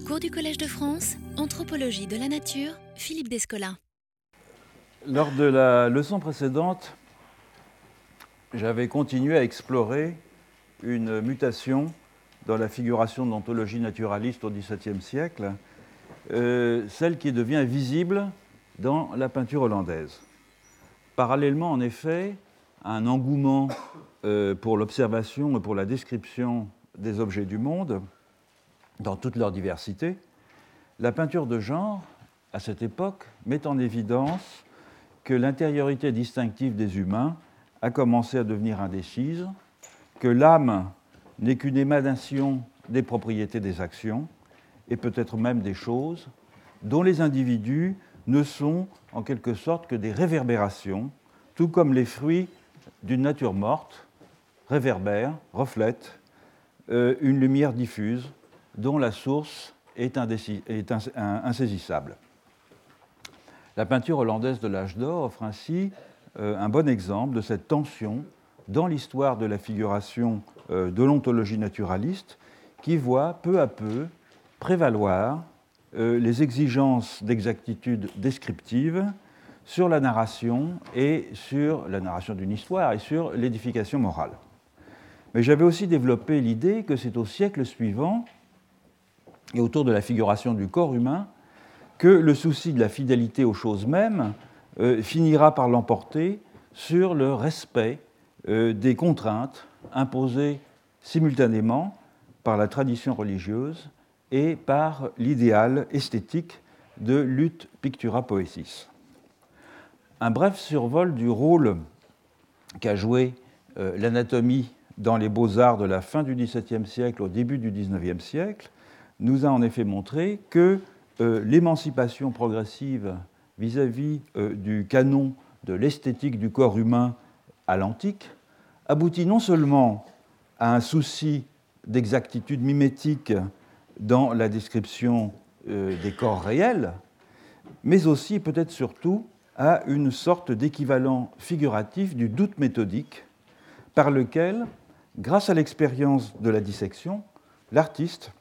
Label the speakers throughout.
Speaker 1: Cours du Collège de France, Anthropologie de la Nature, Philippe Descola.
Speaker 2: Lors de la leçon précédente, j'avais continué à explorer une mutation dans la figuration de naturaliste au XVIIe siècle, euh, celle qui devient visible dans la peinture hollandaise. Parallèlement, en effet, un engouement euh, pour l'observation et pour la description des objets du monde, dans toute leur diversité, la peinture de genre, à cette époque, met en évidence que l'intériorité distinctive des humains a commencé à devenir indécise, que l'âme n'est qu'une émanation des propriétés des actions, et peut-être même des choses, dont les individus ne sont en quelque sorte que des réverbérations, tout comme les fruits d'une nature morte réverbèrent, reflètent euh, une lumière diffuse dont la source est, insaisissable. La peinture hollandaise de l'âge d'or offre ainsi euh, un bon exemple de cette tension dans l'histoire de la figuration euh, de l'ontologie naturaliste qui voit peu à peu prévaloir euh, les exigences d'exactitude descriptive sur la narration et sur la narration d'une histoire et sur l'édification morale. Mais j'avais aussi développé l'idée que c'est au siècle suivant et autour de la figuration du corps humain que le souci de la fidélité aux choses mêmes euh, finira par l'emporter sur le respect euh, des contraintes imposées simultanément par la tradition religieuse et par l'idéal esthétique de lutte pictura poesis. Un bref survol du rôle qu'a joué euh, l'anatomie dans les beaux-arts de la fin du XVIIe siècle au début du XIXe siècle nous a en effet montré que euh, l'émancipation progressive vis-à-vis euh, du canon de l'esthétique du corps humain à l'antique aboutit non seulement à un souci d'exactitude mimétique dans la description euh, des corps réels, mais aussi peut-être surtout à une sorte d'équivalent figuratif du doute méthodique par lequel, grâce à l'expérience de la dissection, l'artiste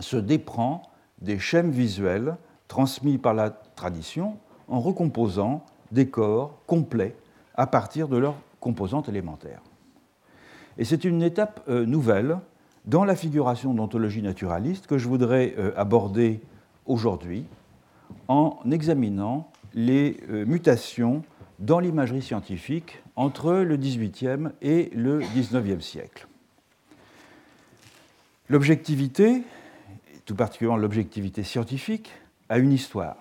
Speaker 2: se déprend des schèmes visuels transmis par la tradition en recomposant des corps complets à partir de leurs composantes élémentaires. Et c'est une étape euh, nouvelle dans la figuration d'ontologie naturaliste que je voudrais euh, aborder aujourd'hui en examinant les euh, mutations dans l'imagerie scientifique entre le XVIIIe et le XIXe siècle. L'objectivité tout particulièrement l'objectivité scientifique, a une histoire.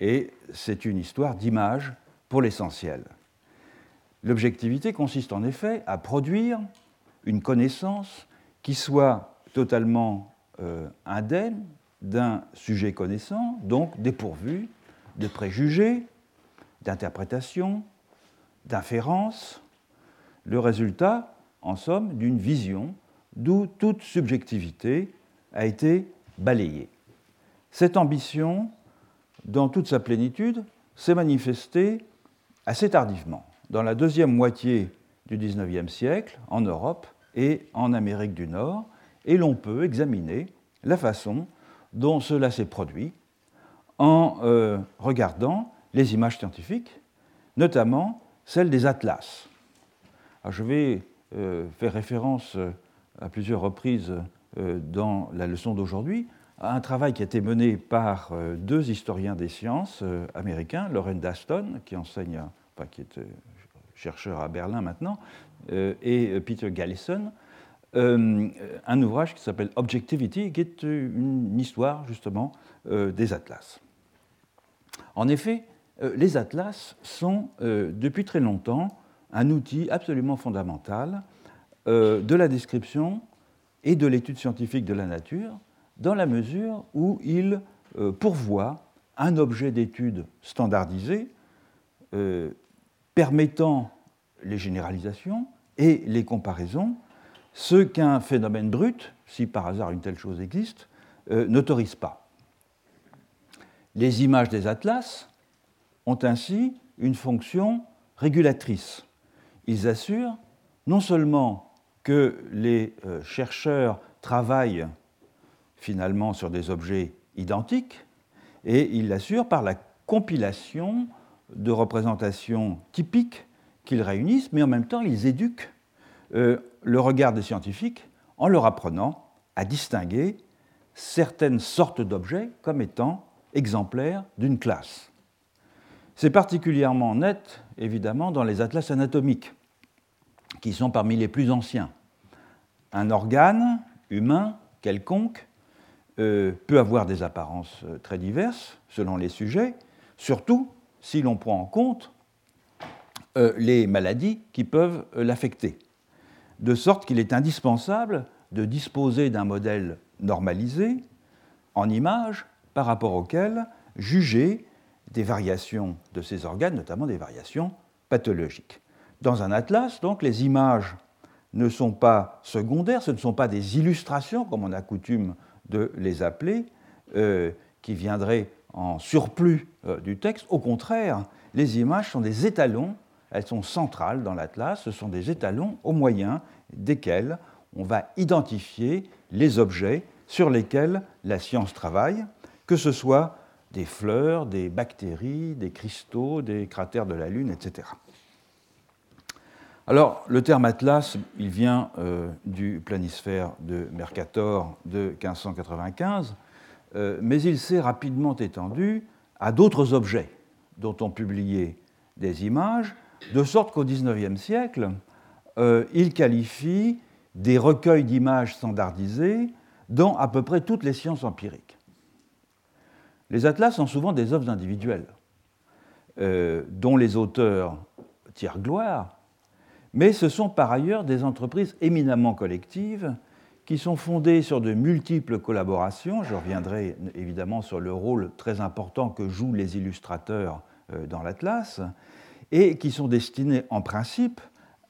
Speaker 2: Et c'est une histoire d'image pour l'essentiel. L'objectivité consiste en effet à produire une connaissance qui soit totalement euh, d'un sujet connaissant, donc dépourvu de préjugés, d'interprétations, d'inférences, le résultat, en somme, d'une vision d'où toute subjectivité a été balayée. Cette ambition, dans toute sa plénitude, s'est manifestée assez tardivement, dans la deuxième moitié du XIXe siècle, en Europe et en Amérique du Nord, et l'on peut examiner la façon dont cela s'est produit en euh, regardant les images scientifiques, notamment celles des atlas. je vais euh, faire référence euh, à plusieurs reprises dans la leçon d'aujourd'hui, un travail qui a été mené par euh, deux historiens des sciences euh, américains, Lauren Daston, qui enseigne, qui est chercheur à Berlin maintenant, et Peter Gallison, un ouvrage qui s'appelle Objectivity, qui est une histoire justement des atlas. En effet, les atlas sont depuis très longtemps un outil absolument fondamental de la description et de l'étude scientifique de la nature, dans la mesure où il euh, pourvoit un objet d'étude standardisé euh, permettant les généralisations et les comparaisons, ce qu'un phénomène brut, si par hasard une telle chose existe, euh, n'autorise pas. Les images des atlas ont ainsi une fonction régulatrice. Ils assurent non seulement que les euh, chercheurs travaillent finalement sur des objets identiques, et il l'assure par la compilation de représentations typiques qu'ils réunissent, mais en même temps ils éduquent euh, le regard des scientifiques en leur apprenant à distinguer certaines sortes d'objets comme étant exemplaires d'une classe. C'est particulièrement net, évidemment, dans les atlas anatomiques, qui sont parmi les plus anciens. Un organe humain quelconque euh, peut avoir des apparences euh, très diverses selon les sujets, surtout si l'on prend en compte euh, les maladies qui peuvent l'affecter. De sorte qu'il est indispensable de disposer d'un modèle normalisé en image par rapport auquel juger des variations de ces organes, notamment des variations pathologiques. Dans un atlas, donc, les images ne sont pas secondaires, ce ne sont pas des illustrations, comme on a coutume de les appeler, euh, qui viendraient en surplus euh, du texte. Au contraire, les images sont des étalons, elles sont centrales dans l'atlas, ce sont des étalons au moyen desquels on va identifier les objets sur lesquels la science travaille, que ce soit des fleurs, des bactéries, des cristaux, des cratères de la Lune, etc. Alors, le terme atlas, il vient euh, du planisphère de Mercator de 1595, euh, mais il s'est rapidement étendu à d'autres objets dont on publiait des images, de sorte qu'au XIXe siècle, euh, il qualifie des recueils d'images standardisés dans à peu près toutes les sciences empiriques. Les atlas sont souvent des œuvres individuelles, dont les auteurs tirent gloire, mais ce sont par ailleurs des entreprises éminemment collectives qui sont fondées sur de multiples collaborations. Je reviendrai évidemment sur le rôle très important que jouent les illustrateurs euh, dans l'Atlas, et qui sont destinées en principe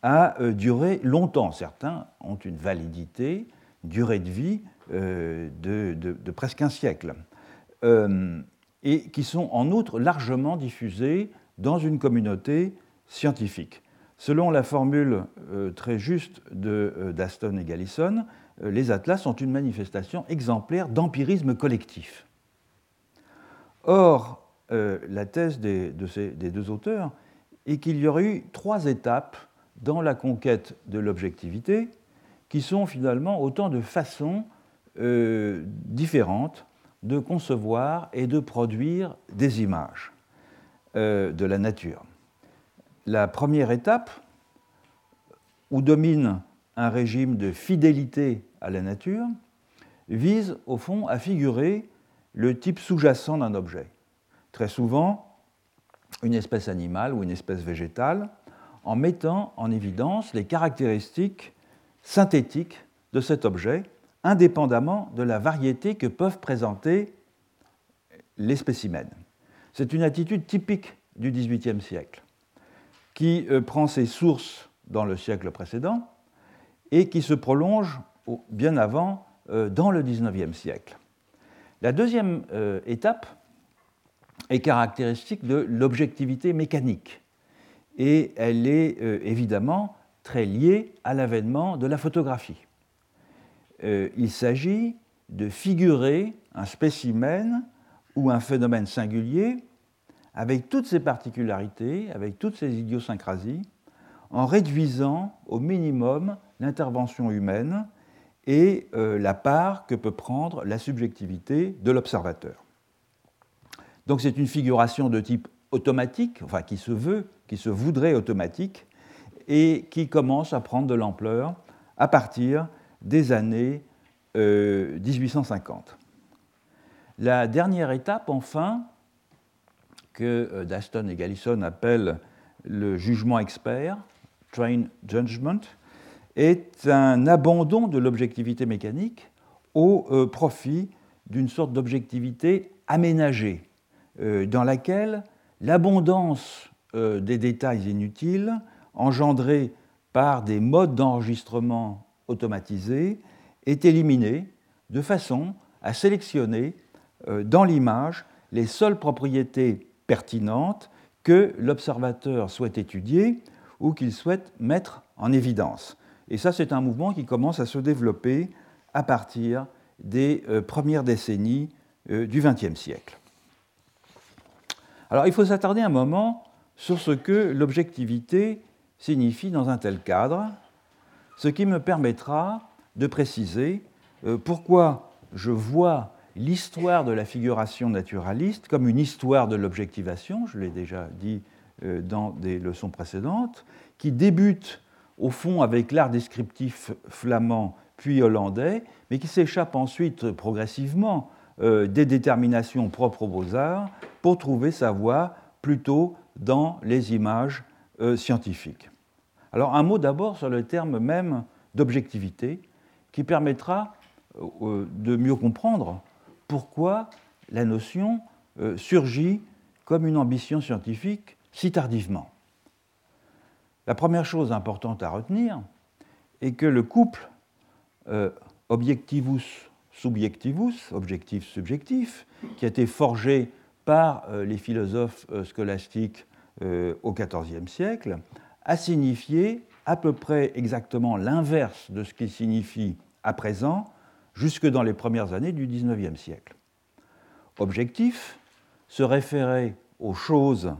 Speaker 2: à euh, durer longtemps. Certains ont une validité, durée de vie euh, de, presque un siècle, et qui sont en outre largement diffusés dans une communauté scientifique. Selon la formule euh, très juste euh, d'Aston et Gallison, euh, les atlas sont une manifestation exemplaire d'empirisme collectif. Or, la thèse des, des, deux auteurs est qu'il y aurait eu trois étapes dans la conquête de l'objectivité qui sont finalement autant de façons différentes de concevoir et de produire des images de la nature la première étape, où domine un régime de fidélité à la nature, vise au fond à figurer le type sous-jacent d'un objet. Très souvent, une espèce animale ou une espèce végétale, en mettant en évidence les caractéristiques synthétiques de cet objet, indépendamment de la variété que peuvent présenter les spécimens. C'est une attitude typique du XVIIIe siècle qui euh, prend ses sources dans le siècle précédent et qui se prolonge bien avant euh, dans le XIXe siècle. La deuxième euh, étape est caractéristique de l'objectivité mécanique et elle est évidemment très liée à l'avènement de la photographie. il s'agit de figurer un spécimen ou un phénomène singulier avec toutes ses particularités, avec toutes ses idiosyncrasies, en réduisant au minimum l'intervention humaine et euh, la part que peut prendre la subjectivité de l'observateur. Donc c'est une figuration de type automatique, enfin qui se veut, qui se voudrait automatique, et qui commence à prendre de l'ampleur à partir des années 1850. Euh, la dernière étape, enfin, que euh, Daston et Gallison appellent le jugement expert, train judgment, est un abandon de l'objectivité mécanique au euh, profit d'une sorte d'objectivité aménagée, euh, dans laquelle l'abondance des détails inutiles, engendrés par des modes d'enregistrement automatisés, est éliminée de façon à sélectionner dans l'image les seules propriétés pertinente que l'observateur souhaite étudier ou qu'il souhaite mettre en évidence. Et ça, c'est un mouvement qui commence à se développer à partir des premières décennies du XXe siècle. Alors il faut s'attarder un moment sur ce que l'objectivité signifie dans un tel cadre, ce qui me permettra de préciser pourquoi je vois l'histoire de la figuration naturaliste comme une histoire de l'objectivation, je l'ai déjà dit euh, dans des leçons précédentes, qui débute au fond avec l'art descriptif flamand puis hollandais, mais qui s'échappe ensuite progressivement euh, des déterminations propres aux beaux-arts pour trouver sa voie plutôt dans les images euh, scientifiques. Alors un mot d'abord sur le terme même d'objectivité qui permettra de mieux comprendre pourquoi la notion euh, surgit comme une ambition scientifique si tardivement. La première chose importante à retenir est que le couple euh, objectivus-subjectivus, objectif-subjectif, qui a été forgé par euh, les philosophes scolastiques au XIVe siècle, a signifié à peu près exactement l'inverse de ce qu'il signifie à présent jusque dans les premières années du XIXe siècle. Objectif se référait aux choses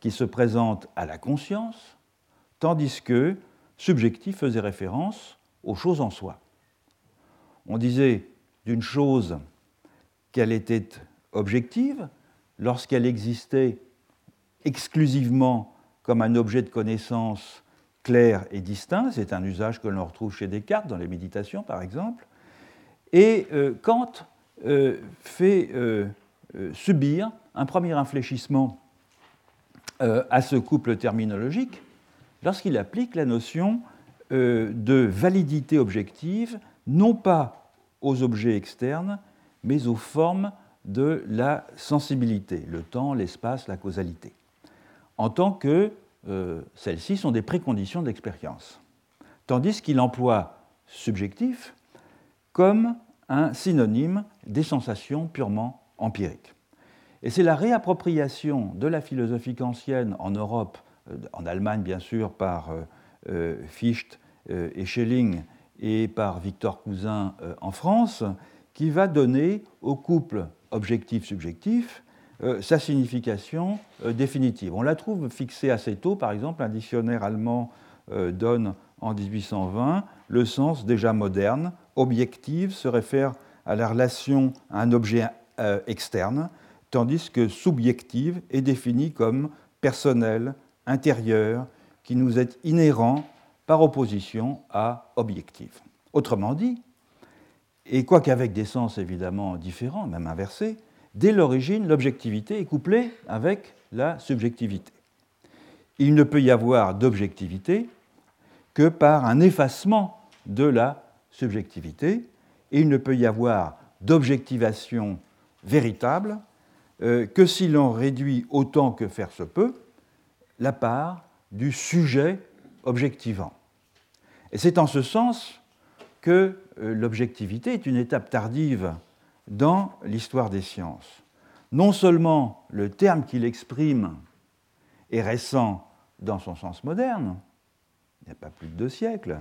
Speaker 2: qui se présentent à la conscience, tandis que subjectif faisait référence aux choses en soi. On disait d'une chose qu'elle était objective lorsqu'elle existait exclusivement comme un objet de connaissance clair et distinct, c'est un usage que l'on retrouve chez Descartes dans les méditations par exemple, et euh, Kant euh, fait euh, subir un premier infléchissement à ce couple terminologique lorsqu'il applique la notion de validité objective, non pas aux objets externes, mais aux formes de la sensibilité, le temps, l'espace, la causalité, en tant que celles-ci sont des préconditions d'expérience. Tandis qu'il emploie subjectif comme un synonyme des sensations purement empiriques. Et c'est la réappropriation de la philosophie kantienne en Europe, euh, en Allemagne bien sûr par euh, euh, Fichte et Schelling et par Victor Cousin en France, qui va donner au couple objectif-subjectif sa signification définitive. On la trouve fixée assez tôt, par exemple, un dictionnaire allemand donne en 1820 le sens déjà moderne. Objective se réfère à la relation à un objet euh, externe, tandis que subjective est définie comme personnel, intérieur, qui nous est inhérent par opposition à objective. Autrement dit, et quoiqu'avec des sens évidemment différents, même inversés, dès l'origine, l'objectivité est couplée avec la subjectivité. Il ne peut y avoir d'objectivité que par un effacement de la subjectivité, et il ne peut y avoir d'objectivation véritable euh, que si l'on réduit autant que faire se peut la part du sujet objectivant. Et c'est en ce sens que euh, l'objectivité est une étape tardive dans l'histoire des sciences. Non seulement le terme qu'il exprime est récent dans son sens moderne, il n'y a pas plus de deux siècles,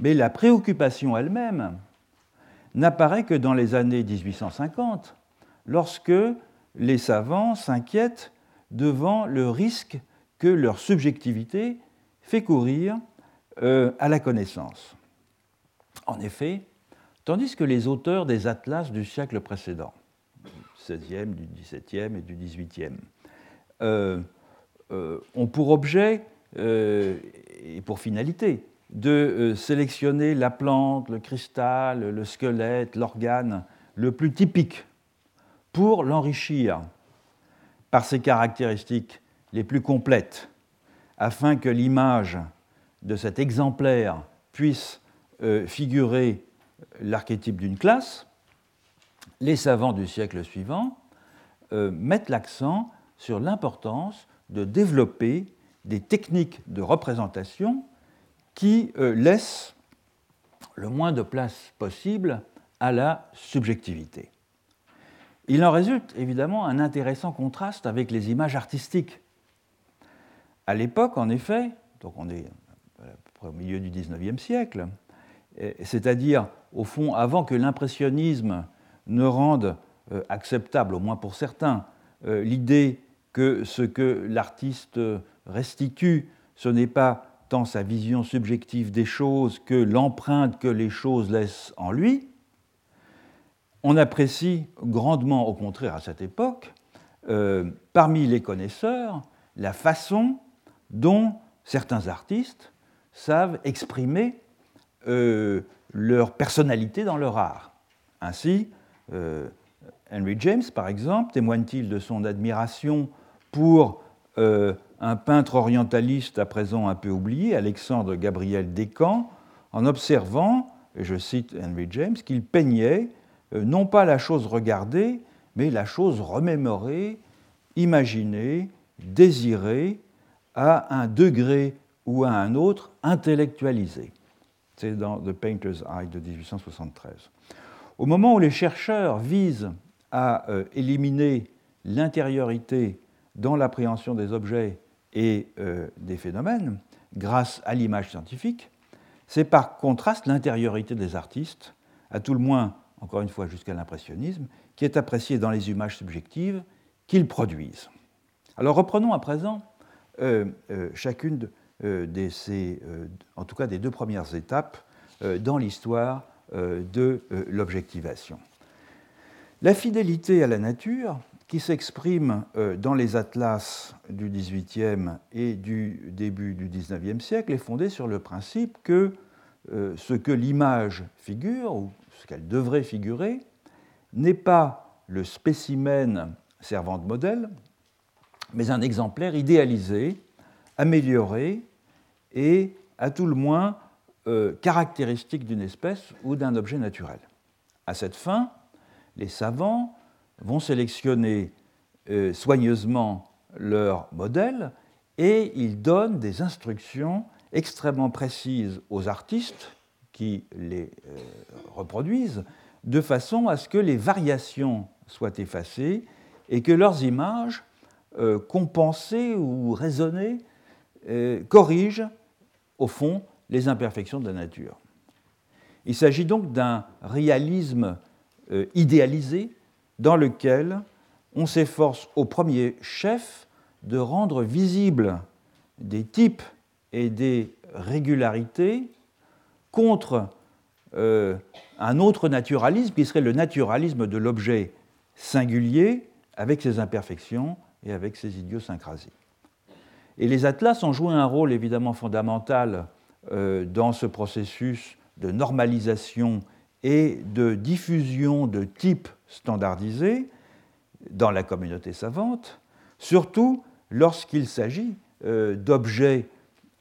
Speaker 2: mais la préoccupation elle-même n'apparaît que dans les années 1850, lorsque les savants s'inquiètent devant le risque que leur subjectivité fait courir euh, à la connaissance. En effet, tandis que les auteurs des atlas du siècle précédent, du XVIe, du XVIIe et du XVIIIe, euh, euh, ont pour objet et pour finalité de euh, sélectionner la plante, le cristal, le squelette, l'organe le plus typique pour l'enrichir par ses caractéristiques les plus complètes, afin que l'image de cet exemplaire puisse euh, figurer l'archétype d'une classe, les savants du siècle suivant euh, mettent l'accent sur l'importance de développer des techniques de représentation qui euh, laisse le moins de place possible à la subjectivité. Il en résulte évidemment un intéressant contraste avec les images artistiques. À l'époque, en effet, donc on est au milieu du XIXe siècle, c'est-à-dire, au fond, avant que l'impressionnisme ne rende acceptable, au moins pour certains, l'idée que ce que l'artiste restitue, ce n'est pas tant sa vision subjective des choses que l'empreinte que les choses laissent en lui, on apprécie grandement, au contraire, à cette époque, euh, parmi les connaisseurs, la façon dont certains artistes savent exprimer euh, leur personnalité dans leur art. Ainsi, euh, Henry James, par exemple, témoigne-t-il de son admiration pour un peintre orientaliste à présent un peu oublié, Alexandre Gabriel Descamps, en observant, et je cite Henry James, qu'il peignait euh, non pas la chose regardée, mais la chose remémorée, imaginée, désirée, à un degré ou à un autre intellectualisé. C'est dans The Painter's Eye de 1873. Au moment où les chercheurs visent à euh, éliminer l'intériorité dans l'appréhension des objets et euh, des phénomènes grâce à l'image scientifique, c'est par contraste l'intériorité des artistes, à tout le moins, encore une fois, jusqu'à l'impressionnisme, qui est appréciée dans les images subjectives qu'ils produisent. Alors reprenons à présent euh, euh, chacune de, ces, en tout cas des deux premières étapes dans l'histoire de l'objectivation. La fidélité à la nature qui s'exprime euh, dans les atlas du XVIIIe et du début du XIXe siècle est fondée sur le principe que euh, ce que l'image figure, ou ce qu'elle devrait figurer, n'est pas le spécimen servant de modèle, mais un exemplaire idéalisé, amélioré et à tout le moins euh, caractéristique d'une espèce ou d'un objet naturel. À cette fin, les savants vont sélectionner euh, soigneusement leur modèle et ils donnent des instructions extrêmement précises aux artistes qui les euh, reproduisent, de façon à ce que les variations soient effacées et que leurs images, euh, compensées ou raisonnées, corrigent au fond les imperfections de la nature. Il s'agit donc d'un réalisme idéalisé dans lequel on s'efforce au premier chef de rendre visibles des types et des régularités contre euh, un autre naturalisme qui serait le naturalisme de l'objet singulier avec ses imperfections et avec ses idiosyncrasies. Et les atlas ont joué un rôle évidemment fondamental euh, dans ce processus de normalisation et de diffusion de types standardisés dans la communauté savante, surtout lorsqu'il s'agit euh, d'objets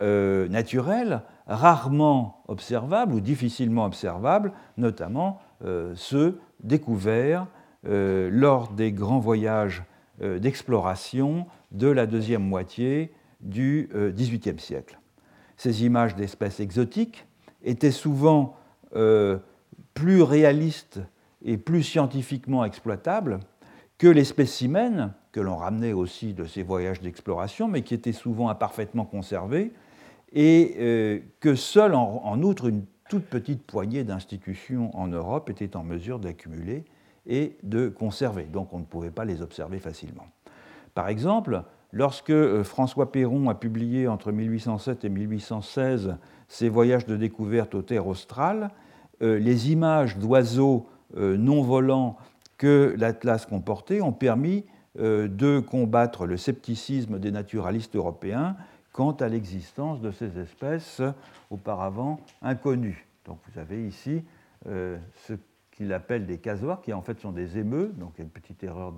Speaker 2: euh, naturels rarement observables ou difficilement observables, notamment euh, ceux découverts lors des grands voyages d'exploration de la deuxième moitié du XVIIIe siècle. Ces images d'espèces exotiques étaient souvent plus réalistes et plus scientifiquement exploitables que les spécimens, que l'on ramenait aussi de ces voyages d'exploration, mais qui étaient souvent imparfaitement conservés, et euh, que seule, en, outre, une toute petite poignée d'institutions en Europe étaient en mesure d'accumuler et de conserver. Donc on ne pouvait pas les observer facilement. Par exemple, lorsque euh, François Perron a publié entre 1807 et 1816 ses voyages de découverte aux terres australes, euh, les images d'oiseaux non volants que l'Atlas comportait ont permis euh, de combattre le scepticisme des naturalistes européens quant à l'existence de ces espèces auparavant inconnues. Donc vous avez ici euh, ce qu'il appelle des casoirs, qui en fait sont des émeux, donc il y a une petite erreur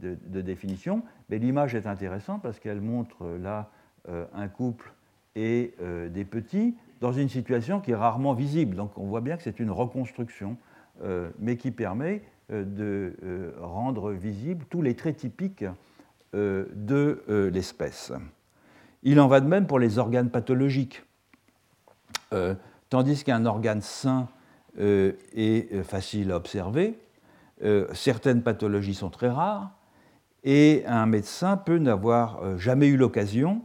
Speaker 2: de, définition, mais l'image est intéressante parce qu'elle montre là euh, un couple et des petits dans une situation qui est rarement visible. Donc on voit bien que c'est une reconstruction euh, mais qui permet euh, de euh, rendre visibles tous les traits typiques de l'espèce. Il en va de même pour les organes pathologiques. tandis qu'un organe sain est facile à observer, certaines pathologies sont très rares, et un médecin peut n'avoir jamais eu l'occasion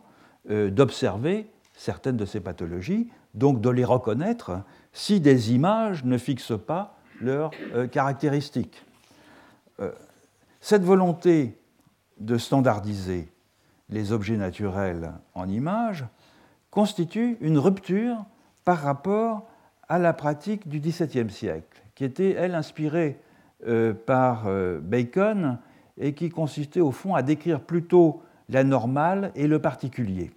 Speaker 2: d'observer certaines de ces pathologies, donc de les reconnaître si des images ne fixent pas leurs euh, caractéristiques. Euh, cette volonté de standardiser les objets naturels en images constitue une rupture par rapport à la pratique du XVIIe siècle, qui était, elle, inspirée euh, par Bacon et qui consistait au fond à décrire plutôt la normale et le particulier.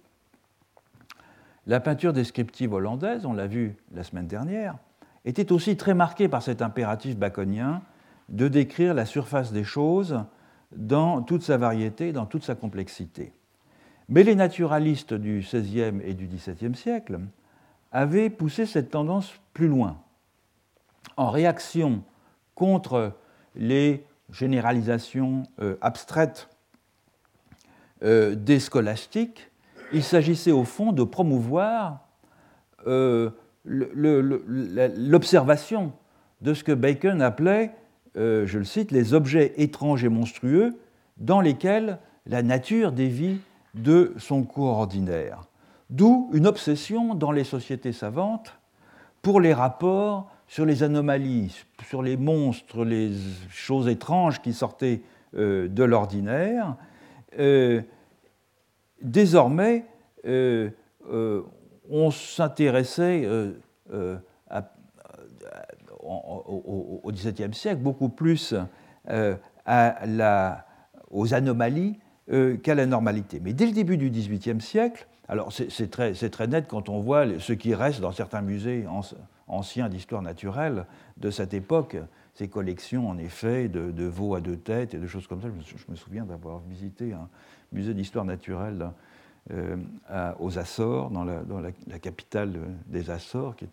Speaker 2: La peinture descriptive hollandaise, on l'a vu la semaine dernière, était aussi très marquée par cet impératif baconien de décrire la surface des choses dans toute sa variété, dans toute sa complexité. Mais les naturalistes du XVIe et du XVIIe siècle avaient poussé cette tendance plus loin. En réaction contre les généralisations euh, abstraites euh, des scolastiques, il s'agissait au fond de promouvoir euh, l'observation de ce que Bacon appelait, je le cite, les objets étranges et monstrueux dans lesquels la nature dévie de son cours ordinaire. D'où une obsession dans les sociétés savantes pour les rapports sur les anomalies, sur les monstres, les choses étranges qui sortaient euh, de l'ordinaire, euh, désormais, euh, on s'intéressait au XVIIe siècle beaucoup plus aux anomalies qu'à la normalité. Mais dès le début du XVIIIe siècle, alors c'est très, très, net quand on voit ce qui reste dans certains musées anciens d'histoire naturelle de cette époque, ces collections en effet de, veaux à deux têtes et de choses comme ça. Je me souviens d'avoir visité un musée d'histoire naturelle euh, aux Açores, dans, la, capitale des Açores, qui est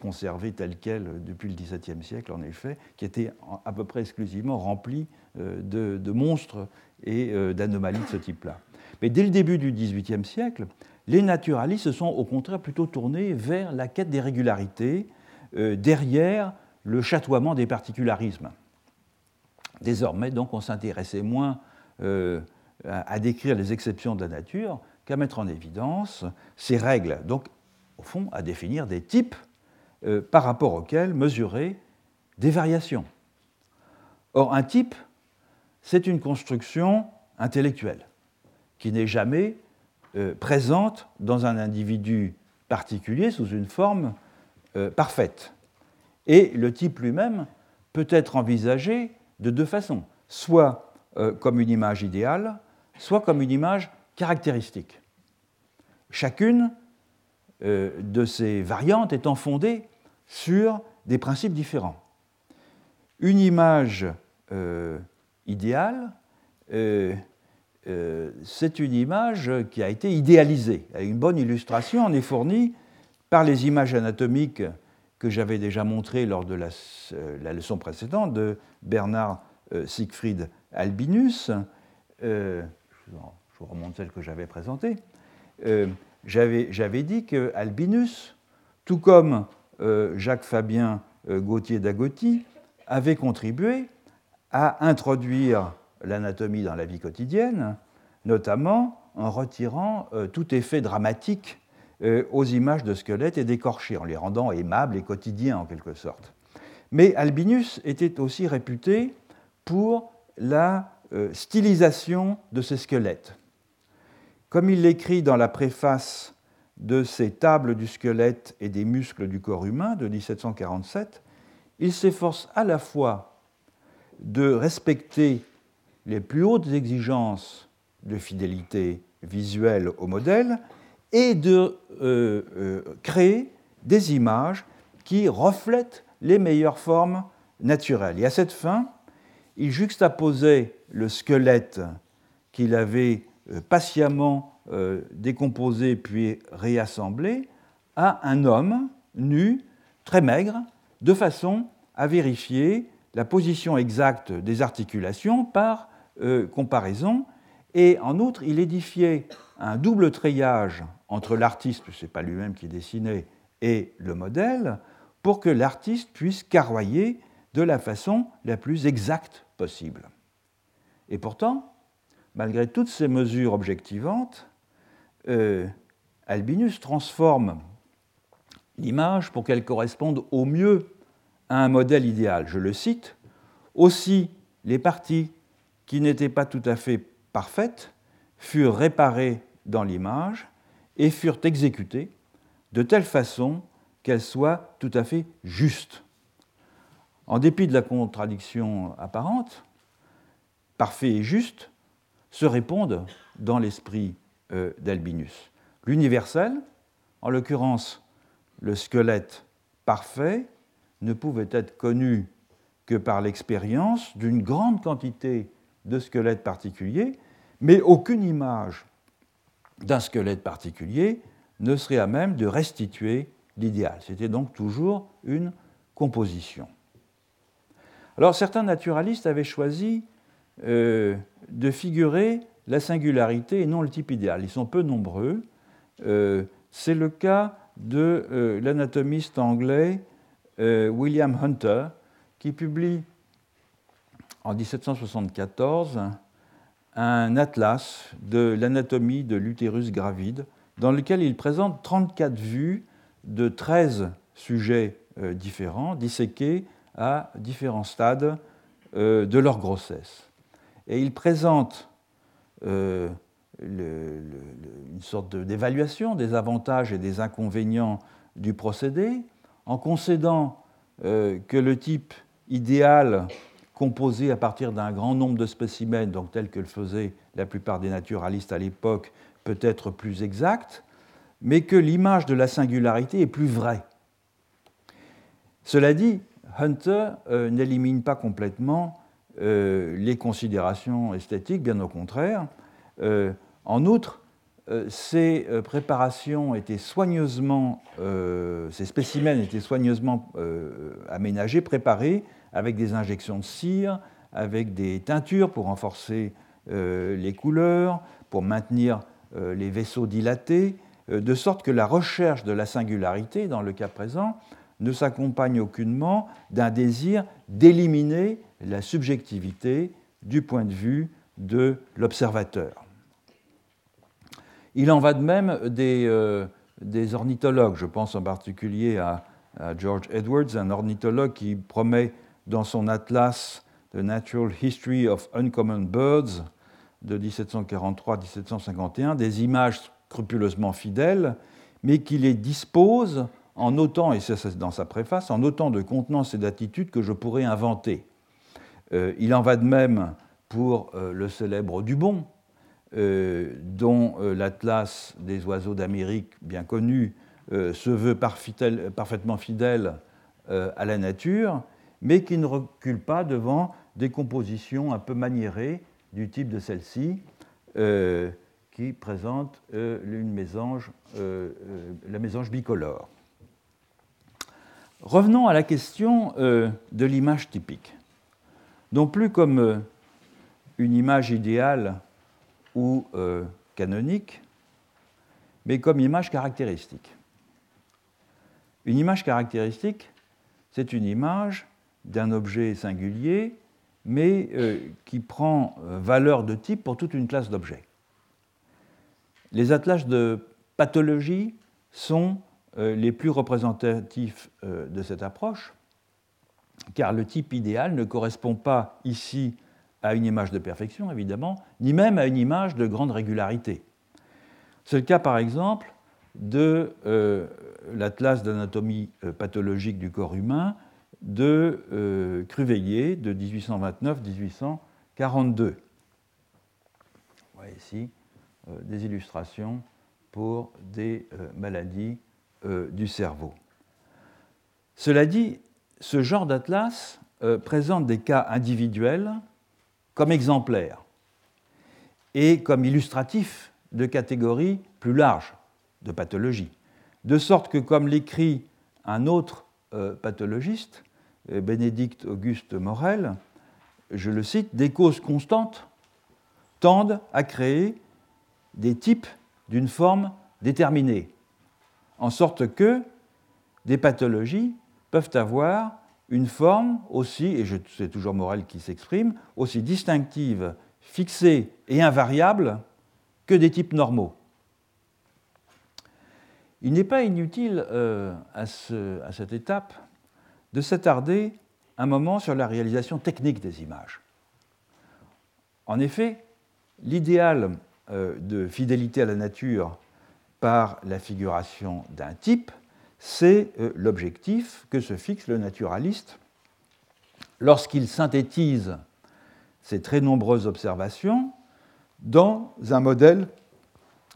Speaker 2: conservée telle qu'elle depuis le XVIIe siècle en effet, qui était à peu près exclusivement remplie euh, de, monstres et euh, d'anomalies de ce type-là. Mais dès le début du XVIIIe siècle, les naturalistes se sont au contraire plutôt tournés vers la quête des régularités, euh, derrière le chatoiement des particularismes. Désormais, donc, on s'intéressait moins à, décrire les exceptions de la nature qu'à mettre en évidence ces règles, donc, au fond, à définir des types euh, par rapport auxquels mesurer des variations. Or, un type, c'est une construction intellectuelle qui n'est jamais euh, présente dans un individu particulier sous une forme euh, parfaite. Et le type lui-même peut être envisagé de deux façons, soit euh, comme une image idéale, soit comme une image caractéristique. Chacune de ces variantes étant fondée sur des principes différents. Une image idéale euh, c'est une image qui a été idéalisée. Une bonne illustration en est fournie par les images anatomiques que j'avais déjà montrées lors de la, euh, leçon précédente de Bernard euh, Siegfried Albinus. Je vous remonte celle que j'avais présentée. j'avais dit que Albinus, tout comme Jacques-Fabien Gauthier d'Agotti, avait contribué à introduire l'anatomie dans la vie quotidienne, notamment en retirant euh, tout effet dramatique euh, aux images de squelettes et d'écorchés, en les rendant aimables et quotidiens en quelque sorte. Mais Albinus était aussi réputé pour la euh, stylisation de ces squelettes. Comme il l'écrit dans la préface de ses tables du squelette et des muscles du corps humain de 1747, il s'efforce à la fois de respecter les plus hautes exigences de fidélité visuelle au modèle et de euh, euh, créer des images qui reflètent les meilleures formes naturelles. Et à cette fin, il juxtaposait le squelette qu'il avait euh, patiemment décomposé puis réassemblé à un homme nu, très maigre, de façon à vérifier la position exacte des articulations par euh, comparaison. Et en outre, il édifiait un double treillage entre l'artiste, ce n'est pas lui-même qui dessinait, et le modèle, pour que l'artiste puisse carroyer de la façon la plus exacte possible. Et pourtant, malgré toutes ces mesures objectivantes, euh, Albinus transforme l'image pour qu'elle corresponde au mieux à un modèle idéal. Je le cite, aussi les parties qui n'étaient pas tout à fait parfaites furent réparées dans l'image et furent exécutées de telle façon qu'elles soient tout à fait justes. En dépit de la contradiction apparente, parfait et juste se répondent dans l'esprit euh, d'Albinus. L'universel, en l'occurrence le squelette parfait, ne pouvait être connu que par l'expérience d'une grande quantité de squelettes particuliers, mais aucune image d'un squelette particulier ne serait à même de restituer l'idéal. C'était donc toujours une composition. Alors certains naturalistes avaient choisi euh, de figurer la singularité et non le type idéal. Ils sont peu nombreux. Euh, c'est le cas de euh, l'anatomiste anglais William Hunter, qui publie en 1774 un atlas de l'anatomie de l'utérus gravide, dans lequel il présente 34 vues de 13 sujets différents, disséqués à différents stades de leur grossesse et il présente euh, une sorte d'évaluation des avantages et des inconvénients du procédé, en concédant euh, que le type idéal composé à partir d'un grand nombre de spécimens, donc tel que le faisaient la plupart des naturalistes à l'époque, peut être plus exact, mais que l'image de la singularité est plus vraie. Cela dit, Hunter euh, n'élimine pas complètement euh, les considérations esthétiques, bien au contraire. Euh, en outre, ces préparations étaient soigneusement, ces spécimens étaient soigneusement aménagés, préparés avec des injections de cire, avec des teintures pour renforcer les couleurs, pour maintenir les vaisseaux dilatés, de sorte que la recherche de la singularité, dans le cas présent, ne s'accompagne aucunement d'un désir d'éliminer la subjectivité du point de vue de l'observateur. Il en va de même des, euh, ornithologues. Je pense en particulier à, George Edwards, un ornithologue qui promet dans son atlas The Natural History of Uncommon Birds de 1743-1751 des images scrupuleusement fidèles, mais qui les dispose en autant, et c'est dans sa préface, en autant de contenance et d'attitudes que je pourrais inventer. Euh, il en va de même pour euh, le célèbre Dubon, euh, dont l'Atlas des oiseaux d'Amérique, bien connu, se veut parfaitement fidèle à la nature, mais qui ne recule pas devant des compositions un peu maniérées du type de celle-ci, qui présente une mésange, la mésange bicolore. Revenons à la question de l'image typique non plus comme euh, une image idéale ou euh, canonique, mais comme image caractéristique. Une image caractéristique, c'est une image d'un objet singulier, mais euh, qui prend valeur de type pour toute une classe d'objets. Les atlas de pathologie sont les plus représentatifs de cette approche car le type idéal ne correspond pas ici à une image de perfection, évidemment, ni même à une image de grande régularité. C'est le cas, par exemple, de euh, l'Atlas d'anatomie euh, pathologique du corps humain de euh, de 1829-1842. Vous voyez ici des illustrations pour des maladies du cerveau. Cela dit, ce genre d'atlas euh, présente des cas individuels comme exemplaires et comme illustratifs de catégories plus larges de pathologies. De sorte que, comme l'écrit un autre euh, pathologiste, euh, Bénédicte Auguste Morel, je le cite, des causes constantes tendent à créer des types d'une forme déterminée, en sorte que des pathologies peuvent avoir une forme aussi, et c'est toujours Morel qui s'exprime, aussi distinctive, fixée et invariable que des types normaux. Il n'est pas inutile euh, à, cette étape de s'attarder un moment sur la réalisation technique des images. En effet, l'idéal euh, de fidélité à la nature par la figuration d'un type, c'est euh, l'objectif que se fixe le naturaliste lorsqu'il synthétise ces très nombreuses observations dans un modèle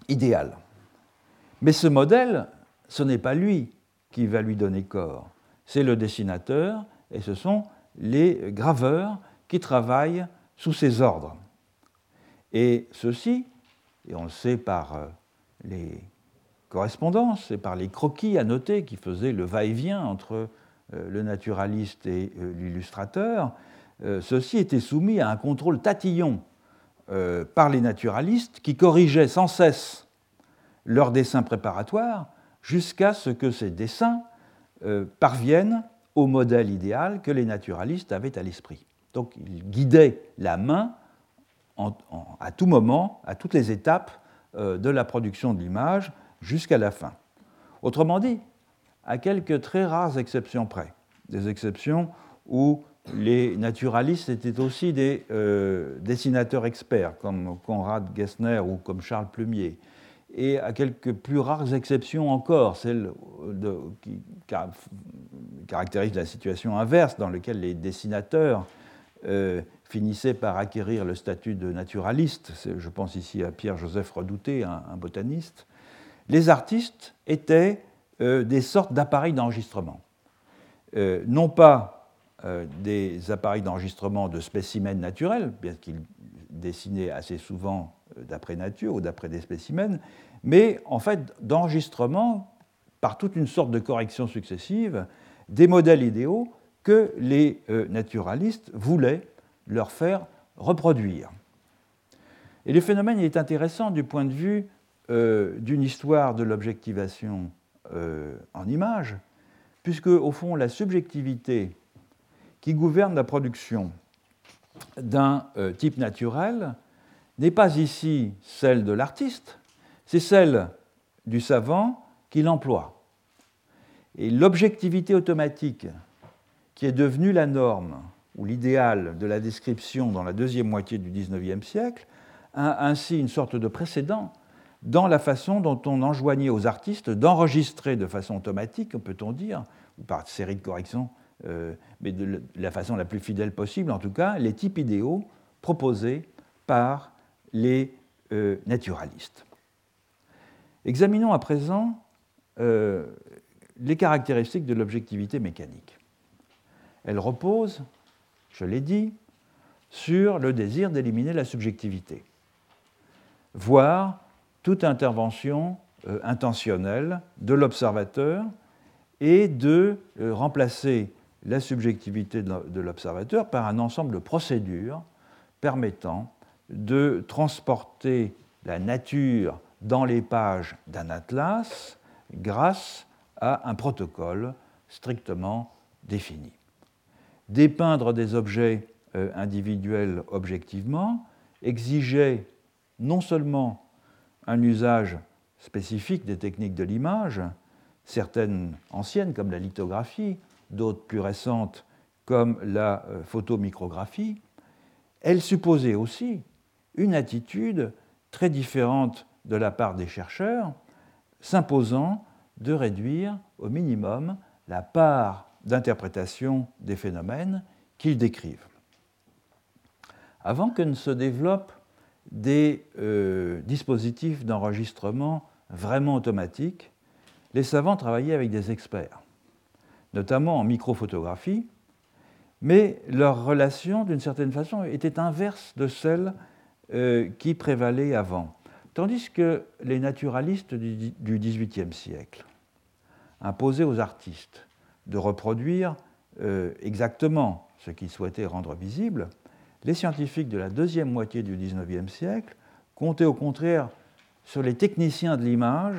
Speaker 2: idéal. Mais ce modèle, ce n'est pas lui qui va lui donner corps, c'est le dessinateur et ce sont les graveurs qui travaillent sous ses ordres. Et ceci, et on le sait par euh, les correspondances et par les croquis annotés qui faisaient le va-et-vient entre euh, le naturaliste et euh, l'illustrateur, ceci était soumis à un contrôle tatillon par les naturalistes qui corrigeaient sans cesse leurs dessins préparatoires jusqu'à ce que ces dessins euh, parviennent au modèle idéal que les naturalistes avaient à l'esprit. Donc ils guidaient la main à tout moment, à toutes les étapes euh, de la production de l'image jusqu'à la fin. Autrement dit, à quelques très rares exceptions près, des exceptions où les naturalistes étaient aussi des euh, dessinateurs experts, comme Conrad Gessner ou comme Charles Plumier, et à quelques plus rares exceptions encore, celles qui caractérisent la situation inverse dans laquelle les dessinateurs euh, finissaient par acquérir le statut de naturaliste, je pense ici à Pierre-Joseph Redouté, un, botaniste, les artistes étaient euh, des sortes d'appareils d'enregistrement. Euh, non pas des appareils d'enregistrement de spécimens naturels, bien qu'ils dessinaient assez souvent d'après nature ou d'après des spécimens, mais en fait d'enregistrement par toute une sorte de corrections successives des modèles idéaux que les euh, naturalistes voulaient leur faire reproduire. Et le phénomène est intéressant du point de vue euh, d'une histoire de l'objectivation euh, en image, puisque au fond la subjectivité qui gouverne la production d'un type naturel n'est pas ici celle de l'artiste, c'est celle du savant qui l'emploie. Et l'objectivité automatique, qui est devenue la norme ou l'idéal de la description dans la deuxième moitié du XIXe siècle, a ainsi une sorte de précédent dans la façon dont on enjoignait aux artistes d'enregistrer de façon automatique, peut-on dire, ou par série de corrections, euh, mais de la façon la plus fidèle possible en tout cas, les types idéaux proposés par les euh, naturalistes. Examinons à présent euh, les caractéristiques de l'objectivité mécanique. Elle repose, je l'ai dit, sur le désir d'éliminer la subjectivité, voire toute intervention euh, intentionnelle de l'observateur et de remplacer la subjectivité de l'observateur par un ensemble de procédures permettant de transporter la nature dans les pages d'un atlas grâce à un protocole strictement défini. Dépeindre des objets euh, individuels objectivement exigeait non seulement un usage spécifique des techniques de l'image, certaines anciennes comme la lithographie, d'autres plus récentes comme la euh, photomicrographie, elle supposait aussi une attitude très différente de la part des chercheurs, s'imposant de réduire au minimum la part d'interprétation des phénomènes qu'ils décrivent. Avant que ne se développent des euh, dispositifs d'enregistrement vraiment automatiques, les savants travaillaient avec des experts, notamment en microphotographie, mais leur relation, d'une certaine façon, était inverse de celle euh, qui prévalait avant. Tandis que les naturalistes du XVIIIe siècle imposaient aux artistes de reproduire euh, exactement ce qu'ils souhaitaient rendre visible, les scientifiques de la deuxième moitié du XIXe siècle comptaient au contraire sur les techniciens de l'image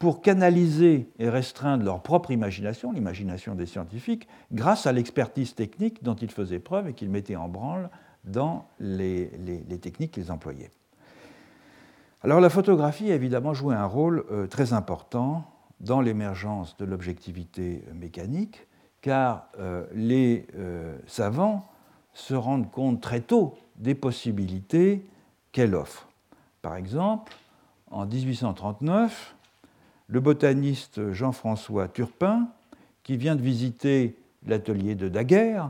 Speaker 2: pour canaliser et restreindre leur propre imagination, l'imagination des scientifiques, grâce à l'expertise technique dont ils faisaient preuve et qu'ils mettaient en branle dans les, techniques qu'ils employaient. Alors la photographie a évidemment joué un rôle euh, très important dans l'émergence de l'objectivité mécanique, car les savants se rendent compte très tôt des possibilités qu'elle offre. Par exemple, en 1839, le botaniste Jean-François Turpin, qui vient de visiter l'atelier de Daguerre,